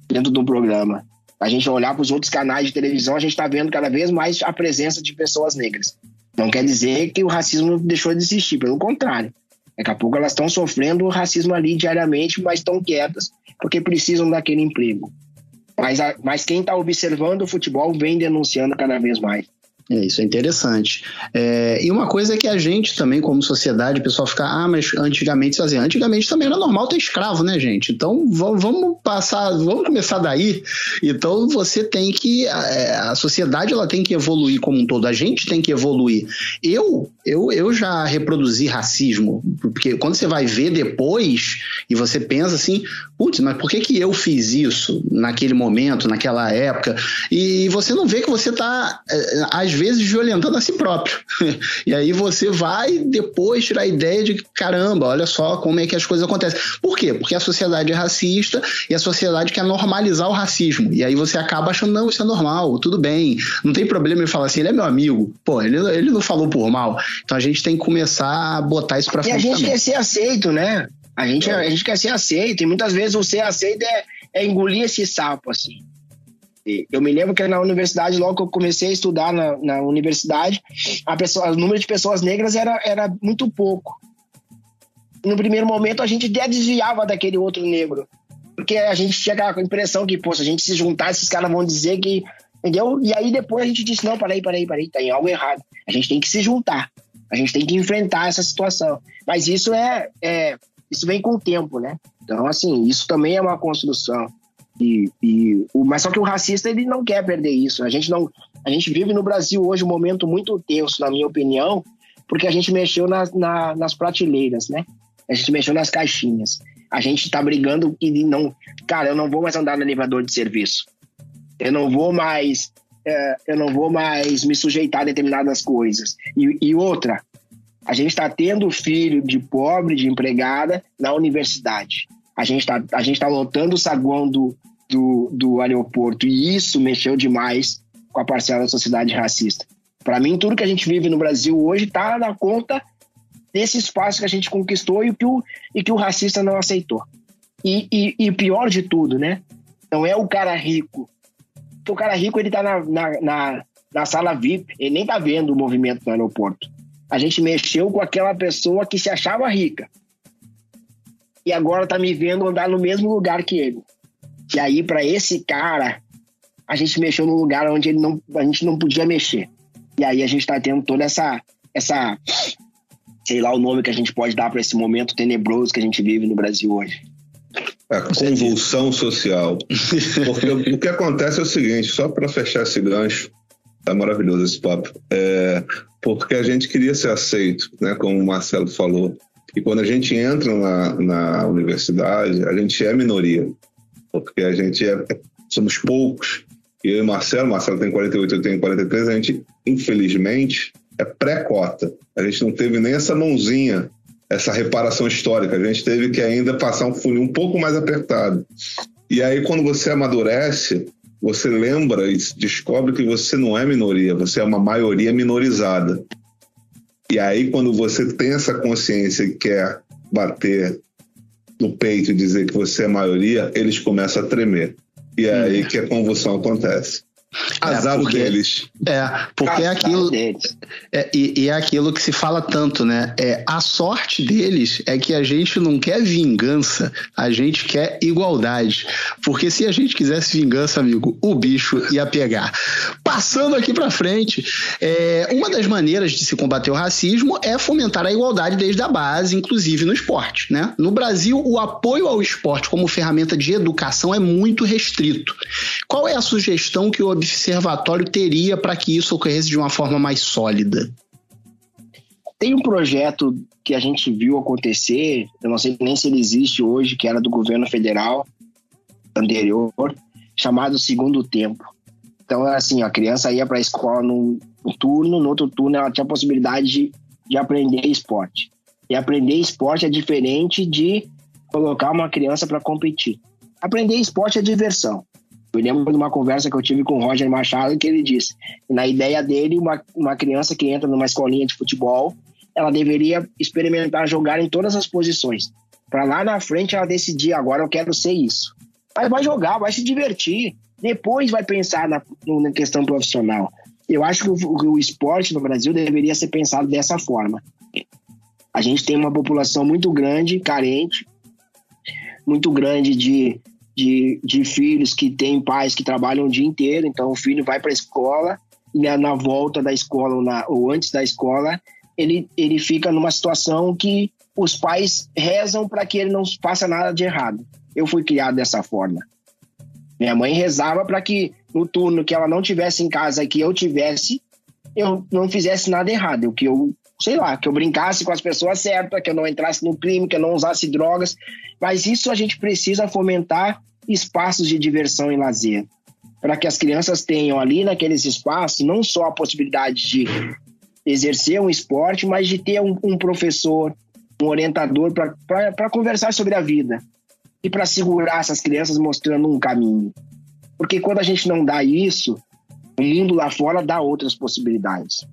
dentro do programa. A gente olhar para os outros canais de televisão, a gente está vendo cada vez mais a presença de pessoas negras. Não quer dizer que o racismo deixou de existir, pelo contrário. Daqui a pouco elas estão sofrendo racismo ali diariamente, mas estão quietas porque precisam daquele emprego. Mas, a, mas quem está observando o futebol vem denunciando cada vez mais. É, isso é interessante. É, e uma coisa é que a gente também, como sociedade, o pessoal fica, ah, mas antigamente fazia. Antigamente também era normal ter escravo, né, gente? Então vamos passar, vamos começar daí. Então você tem que, é, a sociedade ela tem que evoluir como um todo, a gente tem que evoluir. Eu, eu, eu já reproduzi racismo, porque quando você vai ver depois e você pensa assim, putz, mas por que, que eu fiz isso naquele momento, naquela época? E você não vê que você está, é, às vezes, violentando a si próprio. e aí você vai depois tirar a ideia de caramba, olha só como é que as coisas acontecem. Por quê? Porque a sociedade é racista e a sociedade quer normalizar o racismo. E aí você acaba achando, não, isso é normal, tudo bem, não tem problema ele falar assim, ele é meu amigo. Pô, ele, ele não falou por mal. Então a gente tem que começar a botar isso pra frente. E a gente também. quer ser aceito, né? A gente, a gente quer ser aceito. E muitas vezes o ser aceito é, é engolir esse sapo, assim. Eu me lembro que na universidade, logo que eu comecei a estudar na, na universidade, a pessoa, o número de pessoas negras era, era muito pouco. No primeiro momento, a gente até desviava daquele outro negro. Porque a gente tinha aquela impressão que, pô, se a gente se juntar, esses caras vão dizer que. Entendeu? E aí depois a gente disse: não, peraí, peraí, peraí, tem algo errado. A gente tem que se juntar. A gente tem que enfrentar essa situação. Mas isso é, é isso vem com o tempo, né? Então, assim, isso também é uma construção. E, e o, mas só que o racista ele não quer perder isso. A gente não, a gente vive no Brasil hoje um momento muito tenso, na minha opinião, porque a gente mexeu na, na, nas prateleiras, né? A gente mexeu nas caixinhas. A gente tá brigando e não, cara, eu não vou mais andar no elevador de serviço. Eu não vou mais, é, eu não vou mais me sujeitar a determinadas coisas. E, e outra, a gente está tendo filho de pobre, de empregada na universidade. A gente está tá lotando o saguão do, do, do aeroporto e isso mexeu demais com a parcela da sociedade racista. Para mim, tudo que a gente vive no Brasil hoje está na conta desse espaço que a gente conquistou e que o, e que o racista não aceitou. E, e, e pior de tudo, né? Não é o cara rico. Porque o cara rico, ele tá na, na, na, na sala VIP, ele nem tá vendo o movimento no aeroporto. A gente mexeu com aquela pessoa que se achava rica. E agora tá me vendo andar no mesmo lugar que ele. E aí, para esse cara, a gente mexeu no lugar onde ele não, a gente não podia mexer. E aí a gente tá tendo toda essa, essa sei lá o nome que a gente pode dar para esse momento tenebroso que a gente vive no Brasil hoje. A convulsão social. Porque o que acontece é o seguinte, só para fechar esse gancho, tá maravilhoso esse papo, é porque a gente queria ser aceito, né, como o Marcelo falou. E quando a gente entra na, na universidade, a gente é minoria, porque a gente é, somos poucos. Eu e Marcelo, Marcelo tem 48, eu tenho 43, a gente, infelizmente, é pré-cota. A gente não teve nem essa mãozinha, essa reparação histórica. A gente teve que ainda passar um funil um pouco mais apertado. E aí, quando você amadurece, você lembra e descobre que você não é minoria, você é uma maioria minorizada. E aí, quando você tem essa consciência e quer bater no peito e dizer que você é maioria, eles começam a tremer. E é aí que a convulsão acontece. Azar É, porque- deles. É, porque é Azar aquilo. deles. É, e, e é aquilo que se fala tanto, né? É, a sorte deles é que a gente não quer vingança, a gente quer igualdade. Porque se a gente quisesse vingança, amigo, o bicho ia pegar. Passando aqui pra frente, é, uma das maneiras de se combater o racismo é fomentar a igualdade desde a base, inclusive no esporte, né? No Brasil, o apoio ao esporte como ferramenta de educação é muito restrito. Qual é a sugestão que o observatório teria para que isso ocorresse de uma forma mais sólida? Tem um projeto que a gente viu acontecer, eu não sei nem se ele existe hoje, que era do governo federal anterior, chamado Segundo Tempo. Então, era assim, a criança ia para a escola num turno, no outro turno ela tinha a possibilidade de, de aprender esporte. E aprender esporte é diferente de colocar uma criança para competir. Aprender esporte é diversão. Eu lembro de uma conversa que eu tive com o Roger Machado que ele disse, na ideia dele, uma, uma criança que entra numa escolinha de futebol, ela deveria experimentar jogar em todas as posições. Para lá na frente ela decidir, agora eu quero ser isso. Mas vai jogar, vai se divertir. Depois vai pensar na, na questão profissional. Eu acho que o, o esporte no Brasil deveria ser pensado dessa forma. A gente tem uma população muito grande, carente, muito grande de, de, de filhos que têm pais que trabalham o dia inteiro, então o filho vai para a escola na, na volta da escola ou, na, ou antes da escola, ele, ele fica numa situação que os pais rezam para que ele não faça nada de errado. Eu fui criado dessa forma. Minha mãe rezava para que no turno que ela não tivesse em casa e que eu tivesse, eu não fizesse nada errado, que eu, sei lá, que eu brincasse com as pessoas certas, que eu não entrasse no crime, que eu não usasse drogas. Mas isso a gente precisa fomentar espaços de diversão e lazer, para que as crianças tenham ali naqueles espaços não só a possibilidade de exercer um esporte, mas de ter um, um professor, um orientador para conversar sobre a vida e para segurar essas crianças mostrando um caminho. Porque quando a gente não dá isso, o mundo lá fora dá outras possibilidades.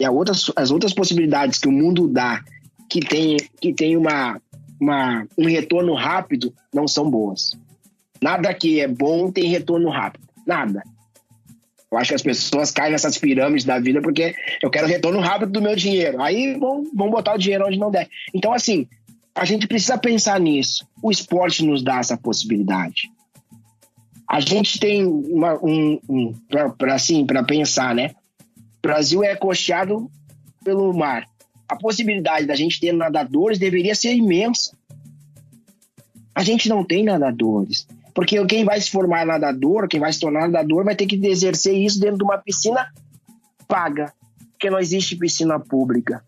E outras, as outras possibilidades que o mundo dá, que tem, que tem uma, uma, um retorno rápido, não são boas. Nada que é bom tem retorno rápido. Nada. Eu acho que as pessoas caem nessas pirâmides da vida porque eu quero retorno rápido do meu dinheiro. Aí vão, vão botar o dinheiro onde não der. Então, assim, a gente precisa pensar nisso. O esporte nos dá essa possibilidade. A gente tem uma, um, um para assim, para pensar, né? Brasil é costeado pelo mar. A possibilidade da gente ter nadadores deveria ser imensa. A gente não tem nadadores. Porque quem vai se formar nadador, quem vai se tornar nadador, vai ter que exercer isso dentro de uma piscina paga. Porque não existe piscina pública.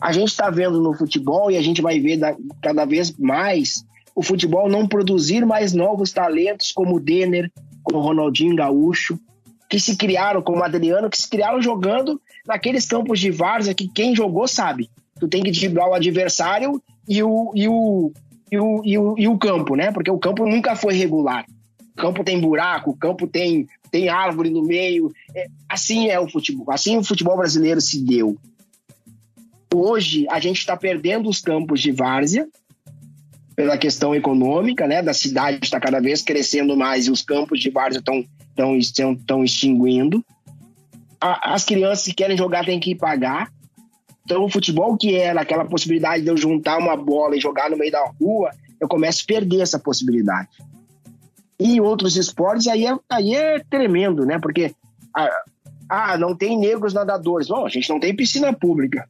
A gente está vendo no futebol e a gente vai ver cada vez mais o futebol não produzir mais novos talentos como o Denner, como o Ronaldinho Gaúcho, que se criaram, como o Adriano, que se criaram jogando naqueles campos de várzea que quem jogou sabe. Tu tem que driblar o adversário e o, e o, e o, e o, e o campo, né? Porque o campo nunca foi regular. O campo tem buraco, o campo tem, tem árvore no meio. É, assim é o futebol. Assim o futebol brasileiro se deu. Hoje a gente está perdendo os campos de várzea pela questão econômica, né? Da cidade está cada vez crescendo mais e os campos de várzea estão estão estão extinguindo. A, as crianças que querem jogar têm que pagar. Então o futebol que era aquela possibilidade de eu juntar uma bola e jogar no meio da rua, eu começo a perder essa possibilidade. E outros esportes aí é, aí é tremendo, né? Porque ah, ah, não tem negros nadadores. Bom, a gente não tem piscina pública.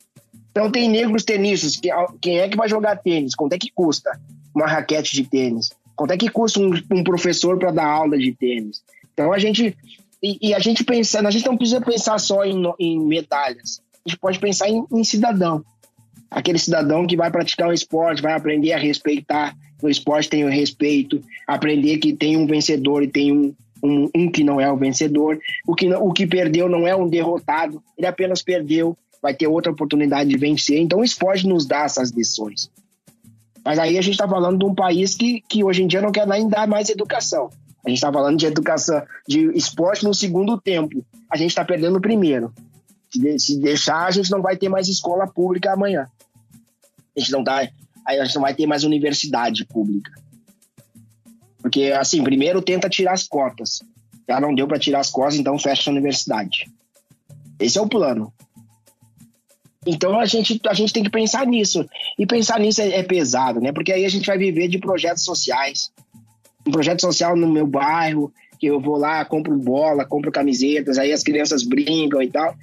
Então tem negros tenistas. Quem é que vai jogar tênis? Quanto é que custa uma raquete de tênis? Quanto é que custa um, um professor para dar aula de tênis? Então a gente e, e, a gente pensa, a gente não precisa pensar só em, em medalhas. A gente pode pensar em, em, cidadão. Aquele cidadão que vai praticar um esporte, vai aprender a respeitar. No esporte tem o respeito, aprender que tem um vencedor e tem um, um, um que não é o vencedor. O que, o que perdeu não é um derrotado, ele apenas perdeu vai ter outra oportunidade de vencer. Então o esporte nos dá essas lições. Mas aí a gente está falando de um país que, que hoje em dia não quer nem dar mais educação. A gente está falando de educação, de esporte no segundo tempo. A gente está perdendo o primeiro. Se deixar, a gente não vai ter mais escola pública amanhã. A gente não tá, a gente não vai ter mais universidade pública. Porque, assim, primeiro tenta tirar as cotas. Já não deu para tirar as cotas, então fecha a universidade. Esse é o plano. Então a gente, a gente tem que pensar nisso. E pensar nisso é, é, pesado, né? Porque aí a gente vai viver de projetos sociais. Um projeto social no meu bairro, que eu vou lá, compro bola, compro camisetas, aí as crianças brincam e tal.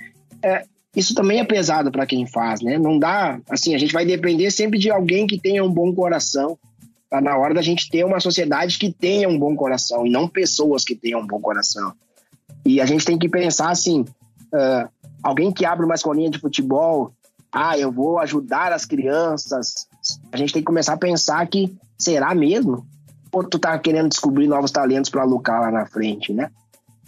É, isso também é pesado para quem faz, né? Não dá, assim, a gente vai depender sempre de alguém que tenha um bom coração. Tá na hora da gente ter uma sociedade que tenha um bom coração e não pessoas que tenham um bom coração. E a gente tem que pensar assim, uh, alguém que abre uma escolinha de futebol, ah, eu vou ajudar as crianças. A gente tem que começar a pensar que será mesmo? Ou tu tá querendo descobrir novos talentos para alocar lá na frente, né?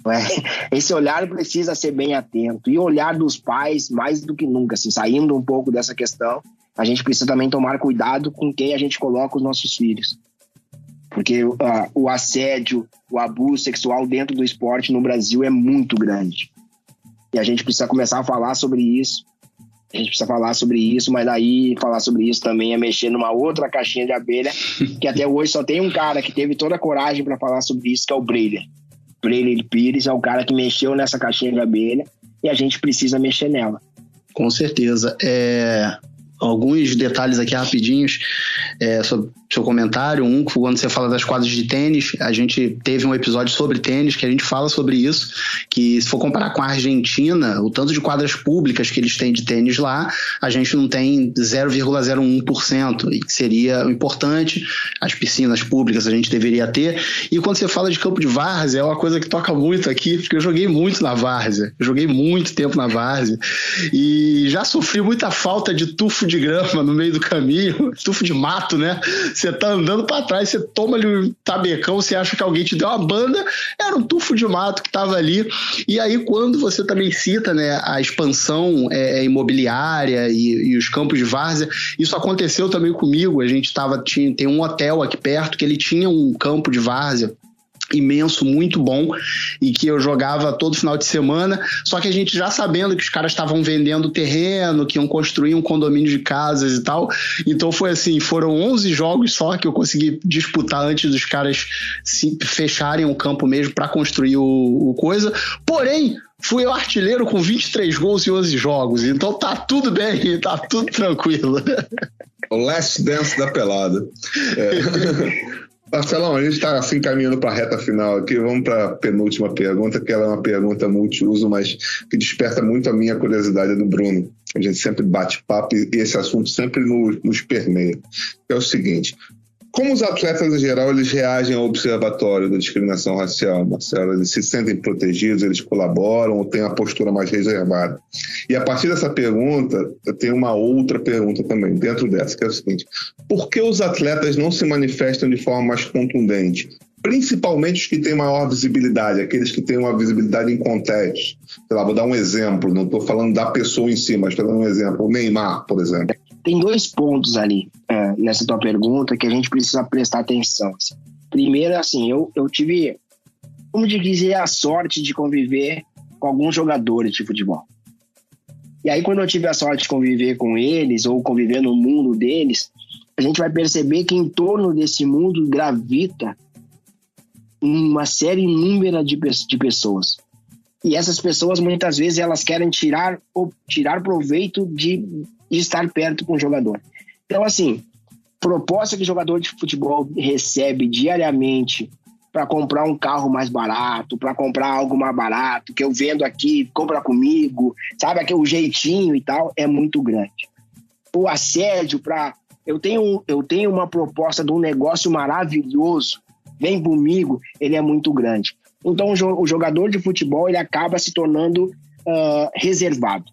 Esse olhar precisa ser bem atento. E olhar dos pais, mais do que nunca, assim, saindo um pouco dessa questão, a gente precisa também tomar cuidado com quem a gente coloca os nossos filhos. Porque uh, o assédio, o abuso sexual dentro do esporte no Brasil é muito grande. E a gente precisa começar a falar sobre isso. A gente precisa falar sobre isso, mas daí falar sobre isso também é mexer numa outra caixinha de abelha, que até hoje só tem um cara que teve toda a coragem para falar sobre isso, que é o Breiler. Breiler Pires é o cara que mexeu nessa caixinha de abelha e a gente precisa mexer nela. Com certeza. É, alguns detalhes aqui rapidinhos é, sobre, seu comentário. Um, quando você fala das quadras de tênis, a gente teve um episódio sobre tênis que a gente fala sobre isso. Que se for comparar com a Argentina, o tanto de quadras públicas que eles têm de tênis lá, a gente não tem 0,01%, e que seria importante. As piscinas públicas a gente deveria ter. E quando você fala de campo de várzea, é uma coisa que toca muito aqui, porque eu joguei muito na várzea. Joguei muito tempo na várzea. E já sofri muita falta de tufo de grama no meio do caminho, tufo de mato, né? Você tá andando para trás, você toma ali um tabecão, você acha que alguém te deu uma banda, era um tufo de mato que tava ali. E aí, quando você também cita né, a expansão é, imobiliária e, e, os campos de várzea, isso aconteceu também comigo. A gente tava, tinha, tem um hotel aqui perto que ele tinha um campo de várzea imenso, muito bom, e que eu jogava todo final de semana. Só que a gente já sabendo que os caras estavam vendendo terreno, que iam construir um condomínio de casas e tal. Então foi assim: foram 11 jogos só que eu consegui disputar antes dos caras se fecharem o campo mesmo para construir o, o coisa. Porém, fui o artilheiro com 23 gols em 11 jogos. Então tá tudo bem, tá tudo tranquilo. O last dance da pelada. É. Marcelão, a gente está assim caminhando para a reta final aqui. Vamos para a penúltima pergunta, que ela é uma pergunta multiuso, mas que desperta muito a minha curiosidade do Bruno. A gente sempre bate papo e esse assunto sempre nos, nos permeia. É o seguinte: como os atletas em geral eles reagem ao observatório da discriminação racial, Marcelo? Eles se sentem protegidos, eles colaboram ou têm a postura mais reservada? E a partir dessa pergunta, eu tenho uma outra pergunta também dentro dessa, que é o seguinte: por que os atletas não se manifestam de forma mais contundente? Principalmente os que têm maior visibilidade, aqueles que têm uma visibilidade em contexto. Sei lá, vou dar um exemplo, não estou falando da pessoa em si, mas estou dando um exemplo. O Neymar, por exemplo tem dois pontos ali é, nessa tua pergunta que a gente precisa prestar atenção. Assim. Primeiro, assim, eu, eu tive, como dizer, a sorte de conviver com alguns jogadores de futebol. E aí, quando eu tive a sorte de conviver com eles, ou conviver no mundo deles, a gente vai perceber que em torno desse mundo gravita uma série inúmera de, de pessoas. E essas pessoas, muitas vezes, elas querem tirar, tirar proveito de de estar perto com o jogador. Então, assim, proposta que o jogador de futebol recebe diariamente para comprar um carro mais barato, para comprar algo mais barato, que eu vendo aqui, compra comigo, sabe, aquele jeitinho e tal, é muito grande. O assédio para eu tenho eu tenho uma proposta de um negócio maravilhoso, vem comigo, ele é muito grande. Então o jogador de futebol ele acaba se tornando uh, reservado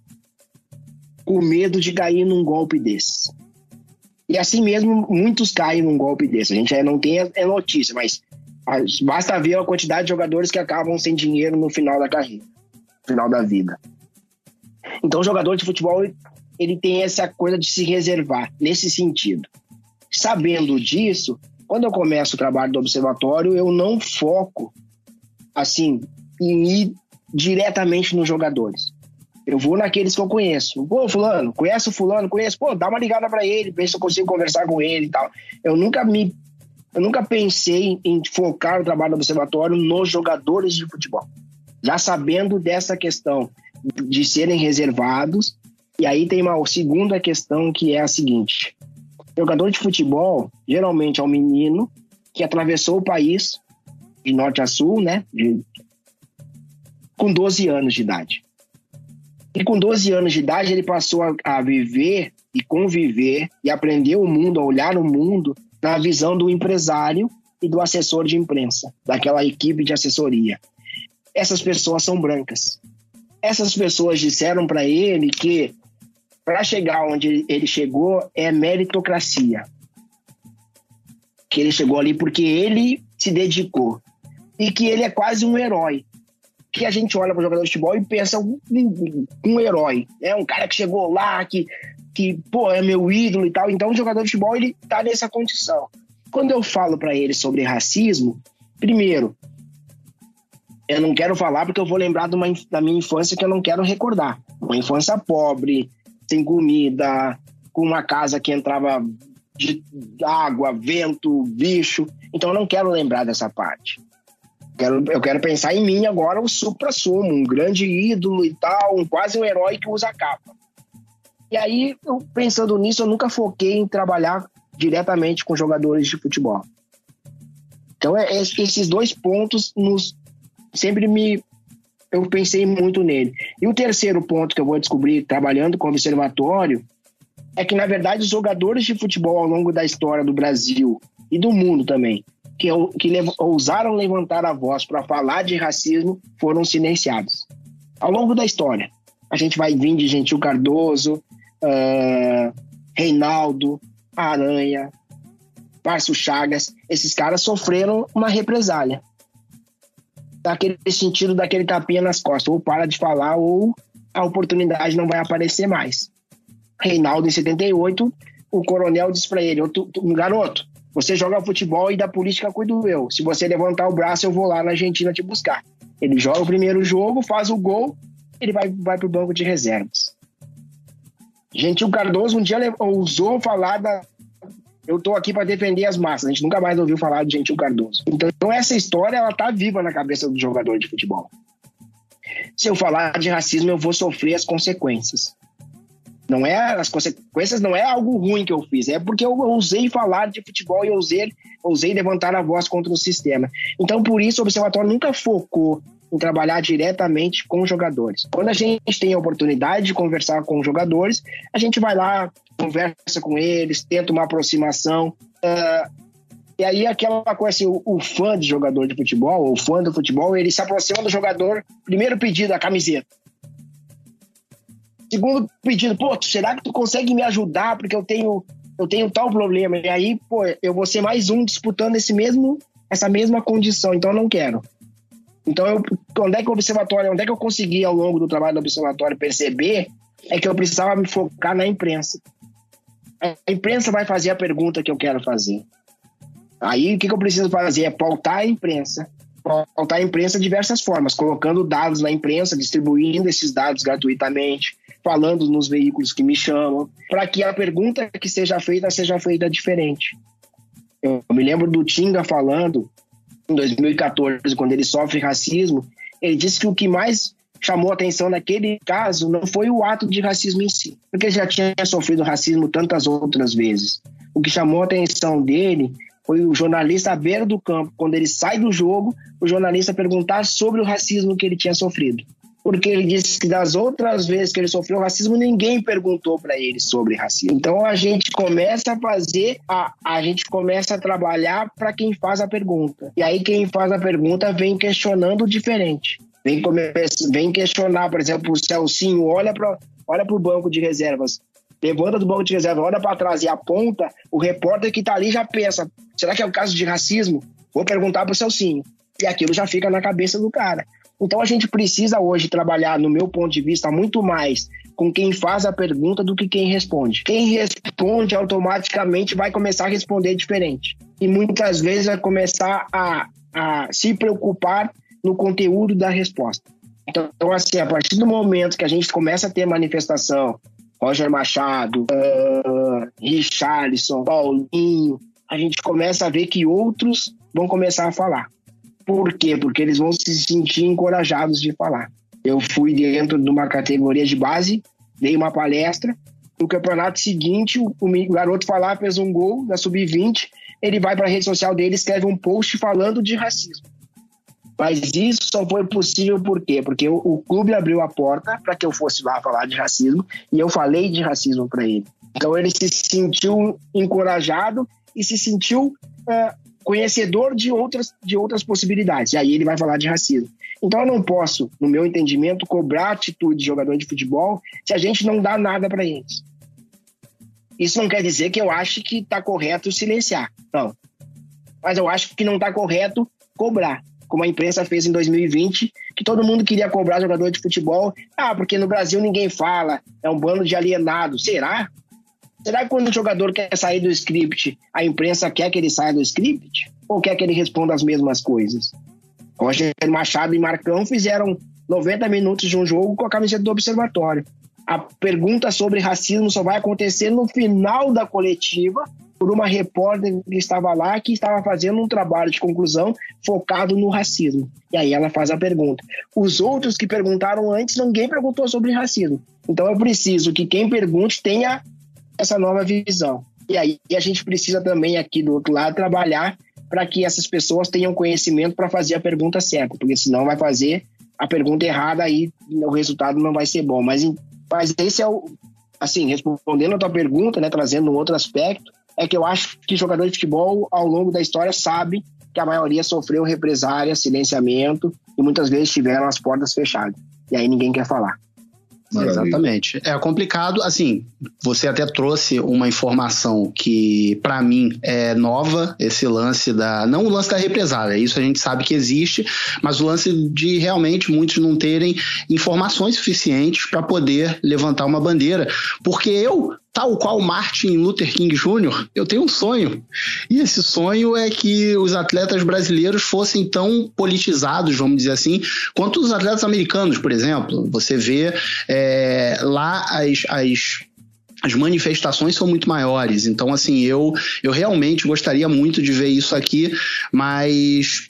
o medo de cair num golpe desse. E assim mesmo, muitos caem num golpe desse. A gente não tem a notícia, mas basta ver a quantidade de jogadores que acabam sem dinheiro no final da carreira, no final da vida. Então, o jogador de futebol ele tem essa coisa de se reservar nesse sentido. Sabendo disso, quando eu começo o trabalho do observatório, eu não foco assim em ir diretamente nos jogadores. Eu vou naqueles que eu conheço. Pô, fulano, conhece o fulano? Conheço. Pô, dá uma ligada para ele, ver se eu consigo conversar com ele e tal. Eu nunca me eu nunca pensei em focar o trabalho do observatório nos jogadores de futebol. Já sabendo dessa questão de serem reservados, e aí tem uma segunda questão que é a seguinte: jogador de futebol geralmente é um menino que atravessou o país de norte a sul, né? De, com 12 anos de idade. E com 12 anos de idade, ele passou a, a viver e conviver e aprender o mundo, a olhar o mundo na visão do empresário e do assessor de imprensa, daquela equipe de assessoria. Essas pessoas são brancas. Essas pessoas disseram para ele que para chegar onde ele chegou é meritocracia. Que ele chegou ali porque ele se dedicou e que ele é quase um herói que a gente olha para o jogador de futebol e pensa um, um herói, né? Um cara que chegou lá, que, que pô, é meu ídolo e tal. Então, o jogador de futebol ele tá nessa condição. Quando eu falo para ele sobre racismo, primeiro, eu não quero falar porque eu vou lembrar uma, da minha infância que eu não quero recordar. Uma infância pobre, sem comida, com uma casa que entrava de água, vento, bicho. Então eu não quero lembrar dessa parte. Quero, eu quero pensar em mim agora, o supra-sumo, um grande ídolo e tal, um, quase um herói que usa capa. E aí, eu, pensando nisso, eu nunca foquei em trabalhar diretamente com jogadores de futebol. Então, é, é, esses dois pontos nos sempre me eu pensei muito nele. E o terceiro ponto que eu vou descobrir trabalhando com o observatório é que, na verdade, os jogadores de futebol ao longo da história do Brasil e do mundo também, que, que ousaram levantar a voz para falar de racismo, foram silenciados. Ao longo da história, a gente vai vir de Gentil Cardoso, uh, Reinaldo, Aranha, Márcio Chagas, esses caras sofreram uma represália. Daquele sentido, daquele tapinha nas costas. Ou para de falar, ou a oportunidade não vai aparecer mais. Reinaldo, em 78, o coronel disse para ele: um garoto, você joga futebol e da política cuido eu. Se você levantar o braço, eu vou lá na Argentina te buscar. Ele joga o primeiro jogo, faz o gol, ele vai, vai para o banco de reservas. Gentil Cardoso um dia ousou falar da. Eu estou aqui para defender as massas. A gente nunca mais ouviu falar de Gentil Cardoso. Então, essa história ela tá viva na cabeça do jogador de futebol. Se eu falar de racismo, eu vou sofrer as consequências. Não é as consequências, não é algo ruim que eu fiz, é porque eu ousei falar de futebol e ousei, ousei levantar a voz contra o sistema. Então, por isso, o observatório nunca focou em trabalhar diretamente com jogadores. Quando a gente tem a oportunidade de conversar com jogadores, a gente vai lá, conversa com eles, tenta uma aproximação. Uh, e aí aquela coisa assim, o, o, fã de jogador de futebol, o fã do futebol, ele se aproxima do jogador, primeiro pedido, a camiseta. Segundo pedido, pô, será que tu consegue me ajudar? Porque eu tenho, eu tenho tal problema. E aí, pô, eu vou ser mais um disputando esse mesmo, essa mesma condição, então eu não quero. Então, eu, onde é que o observatório, onde é que eu consegui ao longo do trabalho do observatório perceber é que eu precisava me focar na imprensa. A imprensa vai fazer a pergunta que eu quero fazer. Aí, o que, que eu preciso fazer? É pautar a imprensa pautar a imprensa de diversas formas, colocando dados na imprensa, distribuindo esses dados gratuitamente, falando nos veículos que me chamam, para que a pergunta que seja feita seja feita diferente. Eu me lembro do Tinga falando em 2014, quando ele sofre racismo, ele disse que o que mais chamou atenção naquele caso não foi o ato de racismo em si, porque ele já tinha sofrido racismo tantas outras vezes. O que chamou atenção dele foi o jornalista à beira do campo, quando ele sai do jogo, o jornalista perguntar sobre o racismo que ele tinha sofrido. Porque ele disse que das outras vezes que ele sofreu racismo, ninguém perguntou para ele sobre racismo. Então a gente começa a fazer, a, a gente começa a trabalhar para quem faz a pergunta. E aí quem faz a pergunta vem questionando diferente. Vem, vem questionar, por exemplo, o Celcinho olha para olha o banco de reservas levanta do banco de reserva, olha para trás e aponta, o repórter que está ali já pensa: será que é o caso de racismo? Vou perguntar para o Celcinho. E aquilo já fica na cabeça do cara. Então a gente precisa hoje trabalhar, no meu ponto de vista, muito mais com quem faz a pergunta do que quem responde. Quem responde automaticamente vai começar a responder diferente. E muitas vezes vai começar a, a se preocupar no conteúdo da resposta. Então, assim, a partir do momento que a gente começa a ter manifestação Roger Machado, uh, Richarlison, Paulinho, a gente começa a ver que outros vão começar a falar. Por quê? Porque eles vão se sentir encorajados de falar. Eu fui dentro de uma categoria de base, dei uma palestra. No campeonato seguinte, o, garoto foi lá, fez um gol da sub-20. Ele vai para a rede social dele, escreve um post falando de racismo. Mas isso só foi possível por quê? Porque o, o clube abriu a porta para que eu fosse lá falar de racismo e eu falei de racismo para ele. Então ele se sentiu encorajado e se sentiu uh, conhecedor de outras, de outras possibilidades. E aí ele vai falar de racismo. Então eu não posso, no meu entendimento, cobrar atitude de jogador de futebol se a gente não dá nada para eles. Isso não quer dizer que eu ache que está correto silenciar. Não. Mas eu acho que não está correto cobrar como a imprensa fez em 2020, que todo mundo queria cobrar jogador de futebol. Ah, porque no Brasil ninguém fala, é um bando de alienados. Será? Será que quando o jogador quer sair do script, a imprensa quer que ele saia do script? Ou quer que ele responda as mesmas coisas? Roger Machado e Marcão fizeram 90 minutos de um jogo com a camiseta do Observatório. A pergunta sobre racismo só vai acontecer no final da coletiva, por uma repórter que estava lá que estava fazendo um trabalho de conclusão focado no racismo. E aí ela faz a pergunta. Os outros que perguntaram antes, ninguém perguntou sobre racismo. Então é preciso que quem pergunte tenha essa nova visão. E aí a gente precisa também aqui do outro lado trabalhar para que essas pessoas tenham conhecimento para fazer a pergunta certa, porque senão vai fazer a pergunta errada aí o resultado não vai ser bom. Mas, mas esse é o assim respondendo a tua pergunta, né, trazendo um outro aspecto, é que eu acho que jogador de futebol ao longo da história sabe que a maioria sofreu represária, silenciamento e muitas vezes tiveram as portas fechadas. E aí ninguém quer falar. Maravilha. Exatamente. É complicado, assim, você até trouxe uma informação que para mim é nova, esse lance da não o lance da represália, isso a gente sabe que existe, mas o lance de realmente muitos não terem informações suficientes para poder levantar uma bandeira, porque eu tal qual Martin Luther King Jr., eu tenho um sonho. E esse sonho é que os atletas brasileiros fossem tão politizados, vamos dizer assim, quanto os atletas americanos, por exemplo. Você vê é, lá as, as as manifestações são muito maiores. Então, assim, eu, eu realmente gostaria muito de ver isso aqui, mas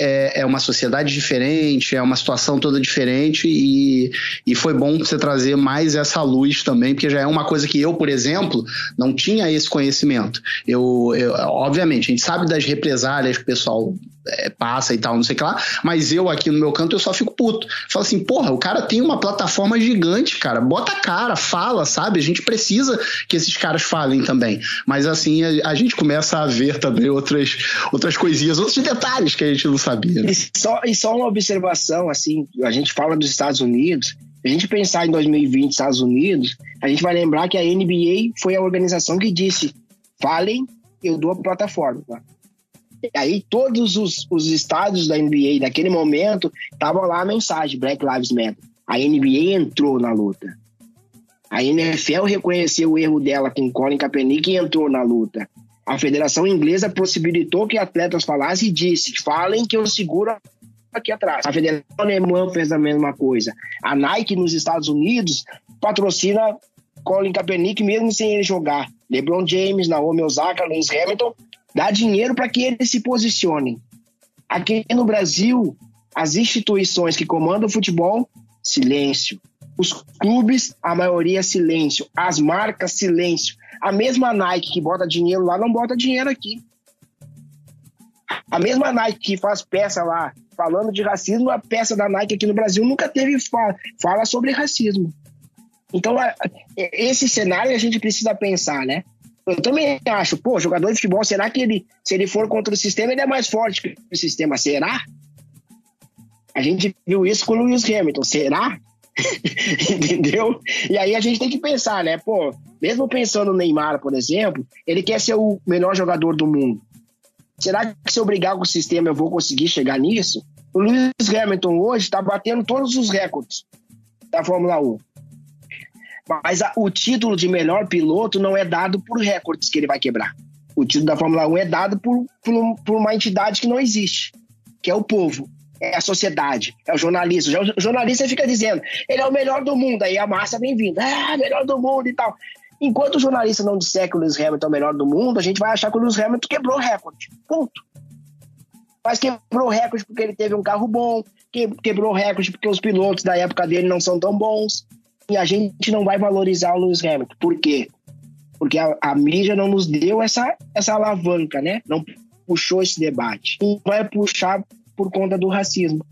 é, é uma sociedade diferente, é uma situação toda diferente e, e foi bom você trazer mais essa luz também, porque já é uma coisa que eu, por exemplo, não tinha esse conhecimento. Eu, eu obviamente, a gente sabe das represálias que o pessoal é, passa e tal, não sei o que lá, mas eu aqui no meu canto eu só fico puto. Falo assim, porra, o cara tem uma plataforma gigante, cara, bota a cara, fala, sabe? A gente precisa que esses caras falem também. Mas assim, a, a gente começa a ver também outras, outras coisinhas, outros detalhes que a gente não sabia. Né? E, só, e só uma observação, assim, a gente fala dos Estados Unidos, a gente pensar em 2020 Estados Unidos, a gente vai lembrar que a NBA foi a organização que disse, falem, eu dou a plataforma. Tá? aí todos os, os estádios da NBA naquele momento estavam lá a mensagem Black Lives Matter. A NBA entrou na luta. A NFL reconheceu o erro dela com Colin Kaepernick e entrou na luta. A Federação Inglesa possibilitou que atletas falassem e disse: falem que eu seguro aqui atrás. A Federação Alemã fez a mesma coisa. A Nike nos Estados Unidos patrocina Colin Kaepernick mesmo sem ele jogar. LeBron James, Naomi Osaka, Lewis Hamilton dá dinheiro para que eles se posicionem. Aqui no Brasil, as instituições que comandam o futebol, silêncio. Os clubes, a maioria, silêncio. As marcas, silêncio. A mesma Nike que bota dinheiro lá, não bota dinheiro aqui. A mesma Nike que faz peça lá, falando de racismo, a peça da Nike aqui no Brasil nunca teve fala, fala sobre racismo. Então, esse cenário a gente precisa pensar, né? Eu também acho, pô, jogador de futebol, será que ele, se ele for contra o sistema, ele é mais forte que o sistema? Será? A gente viu isso com o Lewis Hamilton, será? Entendeu? E aí a gente tem que pensar, né? Pô, mesmo pensando no Neymar, por exemplo, ele quer ser o melhor jogador do mundo. Será que se eu brigar com o sistema eu vou conseguir chegar nisso? O Lewis Hamilton hoje está batendo todos os recordes da Fórmula 1. Mas a, o título de melhor piloto não é dado por recordes que ele vai quebrar. O título da Fórmula 1 é dado por, por, por uma entidade que não existe, que é o povo, é a sociedade, é o jornalista. O jornalista fica dizendo, ele é o melhor do mundo, aí a massa vem vindo, ah, melhor do mundo e tal. Enquanto o jornalista não disser que o Lewis Hamilton é o melhor do mundo, a gente vai achar que o Lewis Hamilton quebrou recorde. Ponto. Mas quebrou recorde porque ele teve um carro bom, quebrou recorde porque os pilotos da época dele não são tão bons e a gente não vai valorizar o Lewis Hamilton. Por quê? Porque a, a mídia não nos deu essa, essa alavanca, né? Não puxou esse debate. E vai puxar por conta do racismo.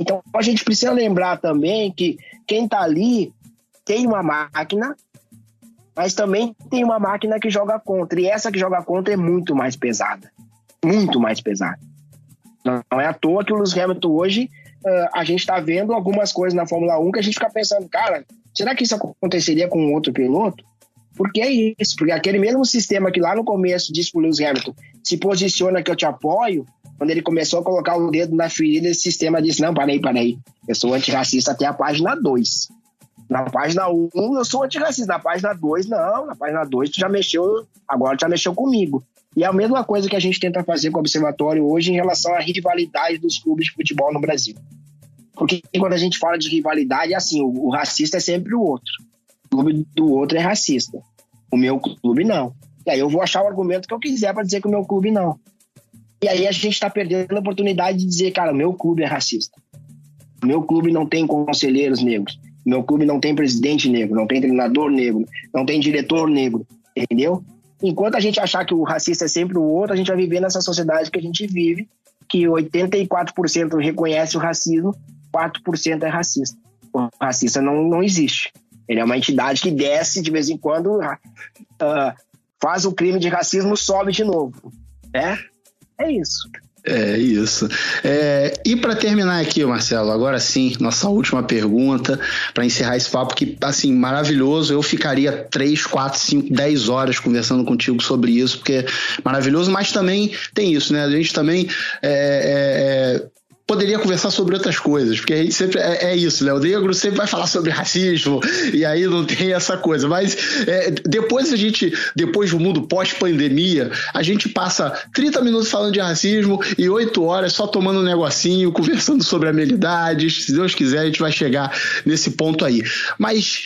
Então a gente precisa lembrar também que quem está ali tem uma máquina, mas também tem uma máquina que joga contra. E essa que joga contra é muito mais pesada. Muito mais pesada. Não é à toa que o Lewis Hamilton hoje uh, a gente está vendo algumas coisas na Fórmula 1 que a gente fica pensando, cara, Será que isso aconteceria com outro piloto? Porque é isso, porque aquele mesmo sistema que lá no começo disse pro Lewis Hamilton, se posiciona que eu te apoio, quando ele começou a colocar o dedo na ferida, esse sistema disse, não, parei, parei, eu sou antirracista até a página 2. Na página 1 um, eu sou antirracista, na página 2 não, na página 2 tu já mexeu, agora tu já mexeu comigo. E é a mesma coisa que a gente tenta fazer com o Observatório hoje em relação à rivalidade dos clubes de futebol no Brasil. Porque quando a gente fala de rivalidade, é assim, o, o racista é sempre o outro. O clube do outro é racista. O meu clube não. E aí eu vou achar o argumento que eu quiser para dizer que o meu clube não. E aí a gente está perdendo a oportunidade de dizer, cara, meu clube é racista. Meu clube não tem conselheiros negros. Meu clube não tem presidente negro, não tem treinador negro, não tem diretor negro. Entendeu? enquanto a gente achar que o racista é sempre o outro, a gente vai viver nessa sociedade que a gente vive, que 84% reconhece o racismo, 4% é racista. O racista não, não existe. Ele é uma entidade que desce de vez em quando, uh, faz o crime de racismo, sobe de novo. É, é isso. É isso. É, e para terminar aqui, Marcelo, agora sim, nossa última pergunta, para encerrar esse papo que, assim, maravilhoso. Eu ficaria 3, 4, 5, 10 horas conversando contigo sobre isso, porque é maravilhoso, mas também tem isso, né? A gente também é, é, é poderia conversar sobre outras coisas, porque aí sempre é, é, isso, né? O negro sempre vai falar sobre racismo, e aí não tem essa coisa. Mas é, depois a gente, depois do mundo pós-pandemia, a gente passa 30 minutos falando de racismo e 8 horas só tomando um negocinho, conversando sobre amenidades. Se Deus quiser, a gente vai chegar nesse ponto aí. Mas.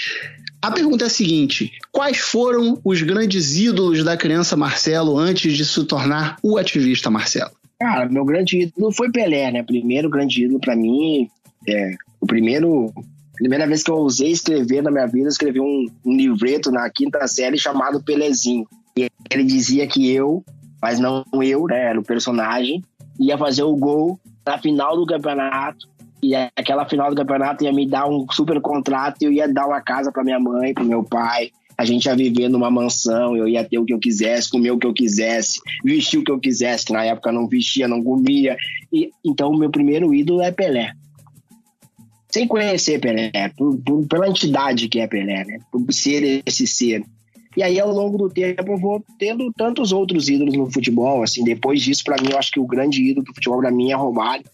A pergunta é a seguinte: quais foram os grandes ídolos da criança Marcelo antes de se tornar o ativista Marcelo? Cara, meu grande ídolo foi Pelé, né? Primeiro grande ídolo para mim, é, o primeiro primeira vez que eu usei escrever na minha vida, eu escrevi um, um, livreto na quinta série chamado Pelezinho. E ele dizia que eu, mas não eu, né, era o personagem, ia fazer o gol na final do campeonato. E aquela final do campeonato ia me dar um super contrato e eu ia dar uma casa para minha mãe, para meu pai, a gente ia viver numa mansão, eu ia ter o que eu quisesse, comer o que eu quisesse, vestir o que eu quisesse, que na época não vestia, não comia. E, então, o meu primeiro ídolo é Pelé. Sem conhecer Pelé, por, por, pela entidade que é Pelé, né? Por ser esse ser. E aí, ao longo do tempo, eu vou tendo tantos outros ídolos no futebol. Assim, depois disso, para mim, eu acho que o grande ídolo do futebol para mim é Romário.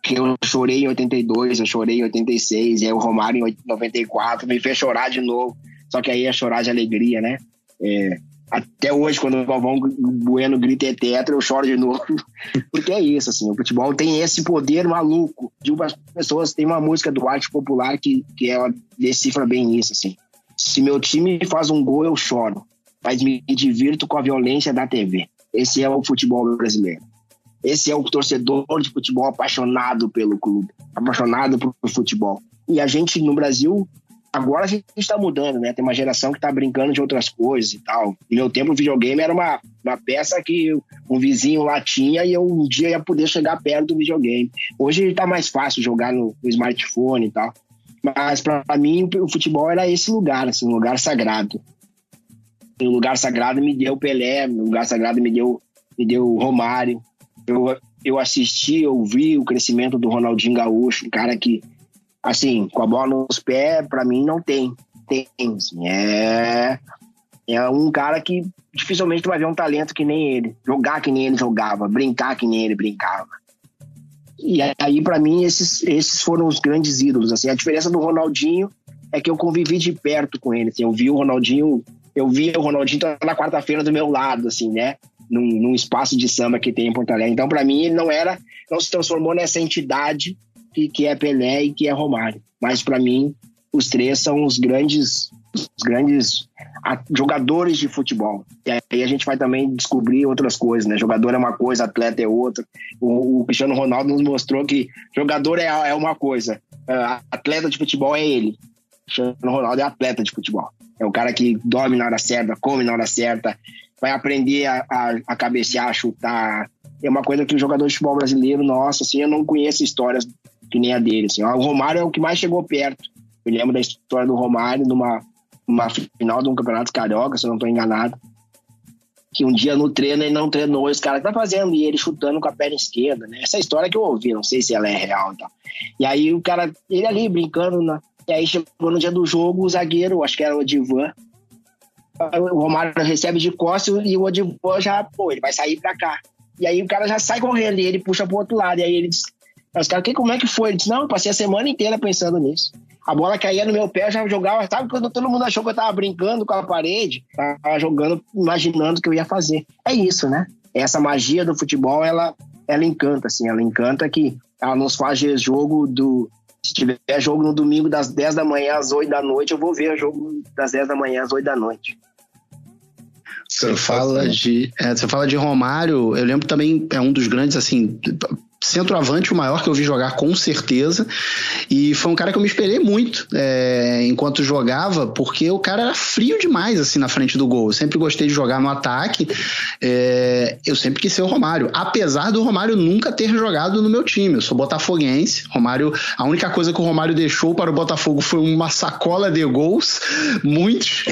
Que eu chorei em 82, eu chorei em 86, e aí o Romário em 94 me fez chorar de novo só que aí é chorar de alegria, né? É, até hoje, quando o Galvão Bueno grita é tetra, eu choro de novo. Porque é isso, assim, o futebol tem esse poder maluco. De umas pessoas, tem uma música do arte popular que, que ela decifra bem isso, assim. Se meu time faz um gol, eu choro. Mas me divirto com a violência da TV. Esse é o futebol brasileiro. Esse é o torcedor de futebol apaixonado pelo clube, apaixonado por futebol. E a gente no Brasil Agora a gente está mudando, né? Tem uma geração que está brincando de outras coisas e tal. No meu tempo, o videogame era uma, uma peça que um vizinho lá tinha e eu um dia ia poder chegar perto do videogame. Hoje está mais fácil jogar no, no smartphone e tal. Mas para mim, o futebol era esse lugar, assim, um lugar sagrado. O lugar sagrado me deu Pelé, o lugar sagrado me deu, me deu Romário. Eu, eu assisti, eu vi o crescimento do Ronaldinho Gaúcho, um cara que assim, com a bola nos pés, para mim não tem. Tem, assim, é, é um cara que dificilmente tu vai ver um talento que nem ele, jogar que nem ele jogava, brincar que nem ele brincava. E aí, para mim, esses, esses foram os grandes ídolos. Assim, a diferença do Ronaldinho é que eu convivi de perto com ele. Assim, eu vi o Ronaldinho, eu via o Ronaldinho na quarta-feira do meu lado, assim, né? Num, num, espaço de samba que tem em Porto Alegre. Então, para mim, ele não era, não se transformou nessa entidade que, que é Pelé e que é Romário. Mas para mim, os três são os grandes, os grandes jogadores de futebol. E aí a gente vai também descobrir outras coisas, né? Jogador é uma coisa, atleta é outra. O, o Cristiano Ronaldo nos mostrou que jogador é, é uma coisa, uh, atleta de futebol é ele. Cristiano Ronaldo é atleta de futebol. É o cara que dorme na hora certa, come na hora certa, vai aprender a, a, a cabecear, a chutar. É uma coisa que o jogador de futebol brasileiro, nossa, assim, eu não conheço histórias que nem a dele. Assim. O Romário é o que mais chegou perto. Eu lembro da história do Romário numa, numa final de um campeonato carioca, se eu não estou enganado. Que um dia no treino ele não treinou, os caras tá fazendo, e ele chutando com a perna esquerda, né? Essa história que eu ouvi, não sei se ela é real e tal. E aí o cara, ele ali brincando, né? e aí chegou no dia do jogo, o zagueiro, acho que era o Divan, o Romário recebe de costas e o Odivan já, pô, ele vai sair pra cá. E aí o cara já sai correndo e ele puxa pro outro lado. E aí ele diz, os caras, que, como é que foi? Ele disse, não, eu passei a semana inteira pensando nisso. A bola caía no meu pé, eu já jogava, sabe quando todo mundo achou que eu tava brincando com a parede? Tava jogando, imaginando o que eu ia fazer. É isso, né? Essa magia do futebol, ela, ela encanta, assim, ela encanta que ela nos faz jogo do. Se tiver jogo no domingo das 10 da manhã às 8 da noite, eu vou ver o jogo das 10 da manhã às 8 da noite. Você fala de, é, você fala de Romário, eu lembro também, é um dos grandes, assim, centroavante o maior que eu vi jogar, com certeza. E foi um cara que eu me espelhei muito é, enquanto jogava, porque o cara era frio demais assim na frente do gol. Eu sempre gostei de jogar no ataque. É, eu sempre quis ser o Romário. Apesar do Romário nunca ter jogado no meu time. Eu sou botafoguense. Romário, a única coisa que o Romário deixou para o Botafogo foi uma sacola de gols, muitos.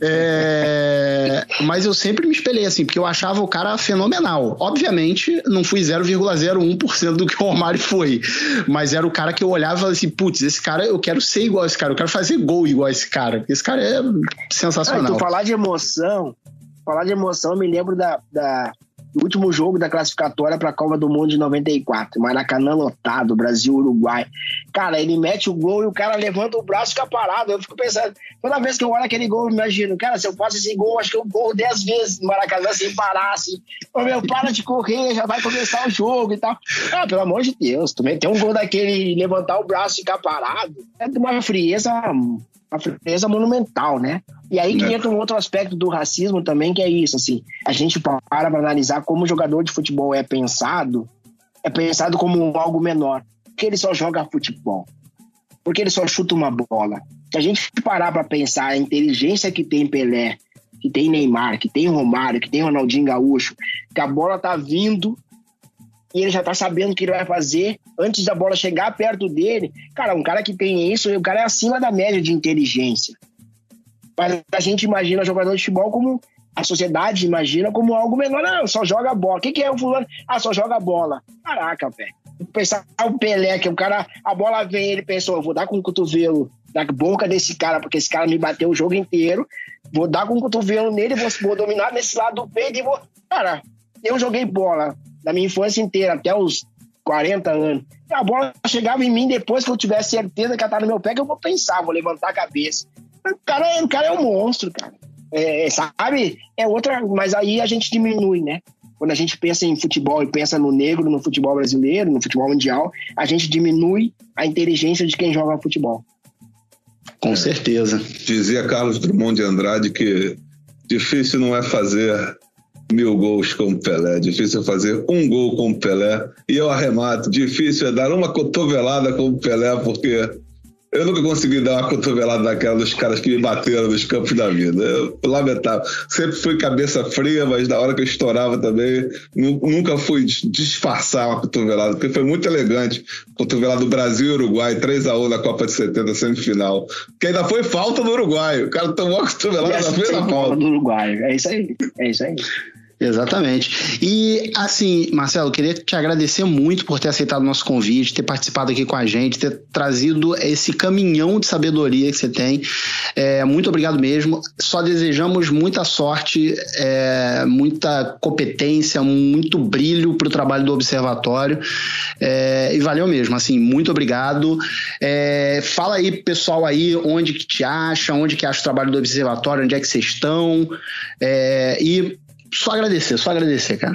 É, mas eu sempre me espelhei assim, porque eu achava o cara fenomenal. Obviamente, não fui 0,01% 100% do que o Romário foi. Mas era o cara que eu olhava e falava assim: putz, esse cara, eu quero ser igual a esse cara, eu quero fazer gol igual a esse cara. Esse cara é sensacional. Ah, tu falar de emoção, falar de emoção, eu me lembro da, da último jogo da classificatória para a Copa do Mundo de 94. Maracanã lotado, Brasil-Uruguai. Cara, ele mete o gol e o cara levanta o braço e fica parado. Eu fico pensando, toda vez que eu olho aquele gol, eu imagino, cara, se eu faço esse gol, acho que eu corro 10 vezes no Maracanã sem parar, assim. Ô, meu, para de correr, já vai começar o jogo e tal. Ah, pelo amor de Deus, também tem um gol daquele levantar o braço e ficar parado. É de uma frieza uma frieza monumental, né? E aí que é. entra um outro aspecto do racismo também, que é isso, assim, a gente para para analisar como o jogador de futebol é pensado, é pensado como algo menor, porque ele só joga futebol, porque ele só chuta uma bola. Se a gente parar para pensar a inteligência que tem Pelé, que tem Neymar, que tem Romário, que tem Ronaldinho Gaúcho, que a bola tá vindo e ele já tá sabendo o que ele vai fazer antes da bola chegar perto dele. Cara, um cara que tem isso, o cara é acima da média de inteligência. Mas a gente imagina jogador de futebol como a sociedade imagina como algo menor. Não, só joga bola. O que, que é o fulano? Ah, só joga bola. Caraca, velho. Pensar o Pelé, que o cara, a bola vem, ele pensou, eu vou dar com o cotovelo na boca desse cara, porque esse cara me bateu o jogo inteiro. Vou dar com o cotovelo nele, vou, vou dominar nesse lado do peito e vou. Cara, eu joguei bola da minha infância inteira, até os 40 anos. A bola chegava em mim depois que eu tivesse certeza que ela tá no meu pé, que eu vou pensar, vou levantar a cabeça. O cara, o cara é um monstro, cara. É, sabe? É outra, mas aí a gente diminui, né? Quando a gente pensa em futebol e pensa no negro, no futebol brasileiro, no futebol mundial, a gente diminui a inteligência de quem joga futebol. Com certeza. Dizia Carlos Drummond de Andrade que difícil não é fazer mil gols com Pelé. Difícil fazer um gol com Pelé. E eu arremato. Difícil é dar uma cotovelada com Pelé, porque eu nunca consegui dar uma cotovelada daquela dos caras que me bateram nos campos da vida. Eu, lamentável. Sempre fui cabeça fria, mas na hora que eu estourava também, nunca fui disfarçar uma cotovelada, porque foi muito elegante. Cotovelada do Brasil e Uruguai, 3x1 na Copa de 70, semifinal. Que ainda foi falta do Uruguai. O cara tomou a cotovelada na da falta. do Uruguai. É isso aí. É isso aí. Exatamente. E assim, Marcelo, queria te agradecer muito por ter aceitado o nosso convite, ter participado aqui com a gente, ter trazido esse caminhão de sabedoria que você tem. É, muito obrigado mesmo. Só desejamos muita sorte, é, muita competência, muito brilho para o trabalho do Observatório. É, e valeu mesmo, assim, muito obrigado. É, fala aí, pessoal, aí, onde que te acha, onde que acha o trabalho do Observatório, onde é que vocês estão. É, e só agradecer, só agradecer, cara.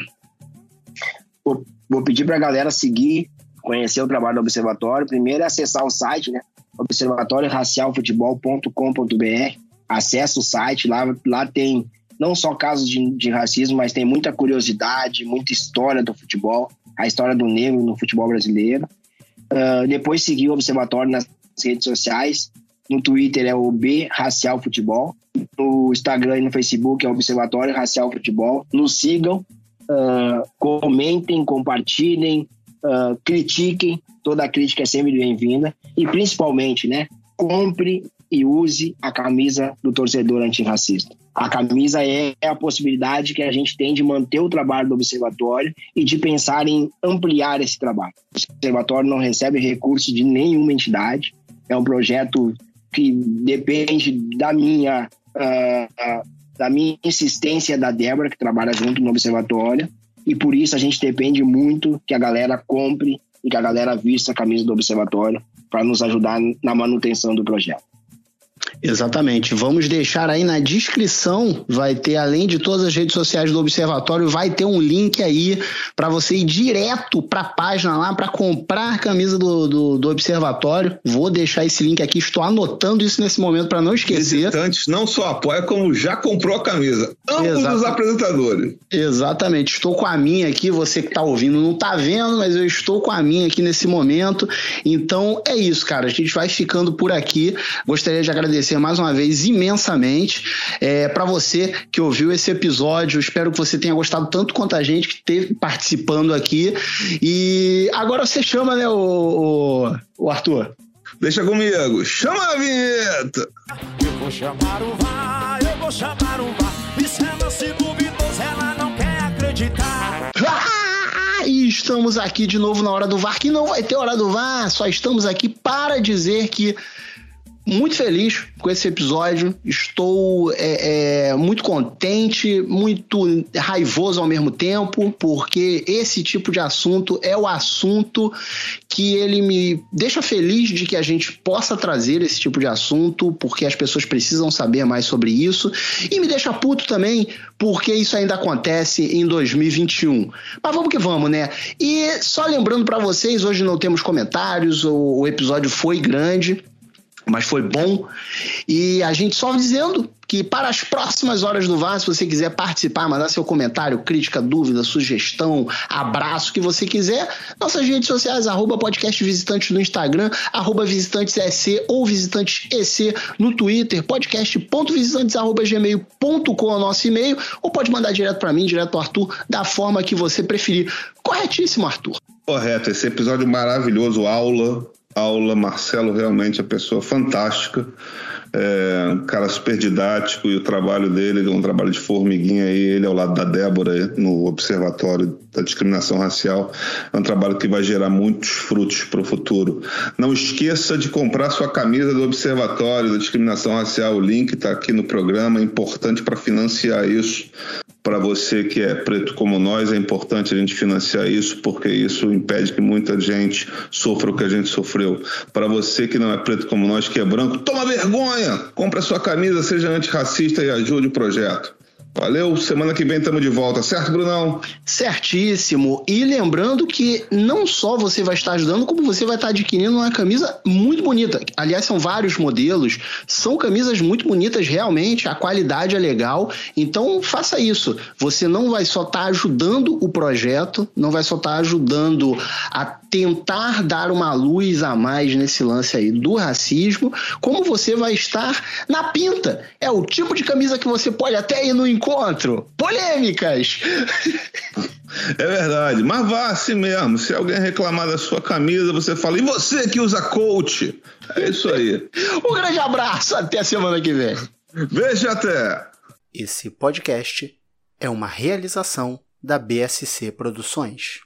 Vou, vou pedir pra galera seguir, conhecer o trabalho do Observatório. Primeiro é acessar o site, né? observatórioracialfutebol.com.br. Acesse o site, lá, lá tem não só casos de, de racismo, mas tem muita curiosidade, muita história do futebol, a história do negro no futebol brasileiro. Uh, depois seguir o Observatório nas redes sociais. No Twitter é o B Racial Futebol. No Instagram e no Facebook é Observatório Racial Futebol. Nos sigam, uh, comentem, compartilhem, uh, critiquem. Toda crítica é sempre bem-vinda. E principalmente, né? Compre e use a camisa do torcedor antirracista. A camisa é a possibilidade que a gente tem de manter o trabalho do observatório e de pensar em ampliar esse trabalho. O observatório não recebe recursos de nenhuma entidade. É um projeto que depende da minha, uh, da minha insistência da Débora, que trabalha junto no observatório, e por isso a gente depende muito que a galera compre e que a galera vista a camisa do observatório para nos ajudar na manutenção do projeto. Exatamente. Vamos deixar aí na descrição, vai ter, além de todas as redes sociais do Observatório, vai ter um link aí para você ir direto para a página lá para comprar a camisa do, do, do, Observatório. Vou deixar esse link aqui, estou anotando isso nesse momento para não esquecer. Visitantes não só apoia, como já comprou a camisa. Ambos os apresentadores. Exatamente. Estou com a minha aqui, você que está ouvindo não está vendo, mas eu estou com a minha aqui nesse momento. Então é isso, cara. A gente vai ficando por aqui. Gostaria de agradecer agradecer mais uma vez imensamente é, para você que ouviu esse episódio. Espero que você tenha gostado tanto quanto a gente que esteve participando aqui. E agora você chama, né, o, o, o Arthur? Deixa comigo, chama a vinheta! Eu vou chamar o VAR, eu vou chamar o VAR. Isso é lance duvidoso, ela não quer acreditar. E estamos aqui de novo na hora do VAR, que não vai ter hora do VAR, só estamos aqui para dizer que muito feliz com esse episódio. Estou é, é, muito contente, muito raivoso ao mesmo tempo, porque esse tipo de assunto é o assunto que ele me deixa feliz de que a gente possa trazer esse tipo de assunto, porque as pessoas precisam saber mais sobre isso, e me deixa puto também, porque isso ainda acontece em 2021. Mas vamos que vamos, né? E só lembrando para vocês, hoje não temos comentários, o, o episódio foi grande mas foi bom. E a gente só dizendo que para as próximas horas do VAR, se você quiser participar, mandar seu comentário, crítica, dúvida, sugestão, abraço, que você quiser, nossas redes sociais, arroba podcast visitantes no Instagram, arroba visitantesec ou visitantesec no Twitter, podcast.visitantes arroba gmail.com é o nosso e-mail, ou pode mandar direto para mim, direto ao Arthur, da forma que você preferir. Corretíssimo, Arthur. Correto, esse episódio maravilhoso, aula aula. Marcelo realmente é pessoa fantástica, é um cara super didático e o trabalho dele é um trabalho de formiguinha aí, ele ao lado da Débora no Observatório da Discriminação Racial, é um trabalho que vai gerar muitos frutos para o futuro. Não esqueça de comprar sua camisa do Observatório da Discriminação Racial, o link está aqui no programa, é importante para financiar isso para você que é preto como nós, é importante a gente financiar isso, porque isso impede que muita gente sofra o que a gente sofreu. Para você que não é preto como nós, que é branco, toma vergonha! Compre a sua camisa, seja antirracista e ajude o projeto. Valeu, semana que vem estamos de volta, certo, Brunão? Certíssimo. E lembrando que não só você vai estar ajudando, como você vai estar adquirindo uma camisa muito bonita. Aliás, são vários modelos, são camisas muito bonitas, realmente, a qualidade é legal. Então, faça isso. Você não vai só estar ajudando o projeto, não vai só estar ajudando a tentar dar uma luz a mais nesse lance aí do racismo, como você vai estar na pinta. É o tipo de camisa que você pode até ir no encontro. Polêmicas! É verdade, mas vá assim mesmo. Se alguém reclamar da sua camisa, você fala, e você que usa coach? É isso aí. um grande abraço, até a semana que vem. Veja até. Esse podcast é uma realização da BSC Produções.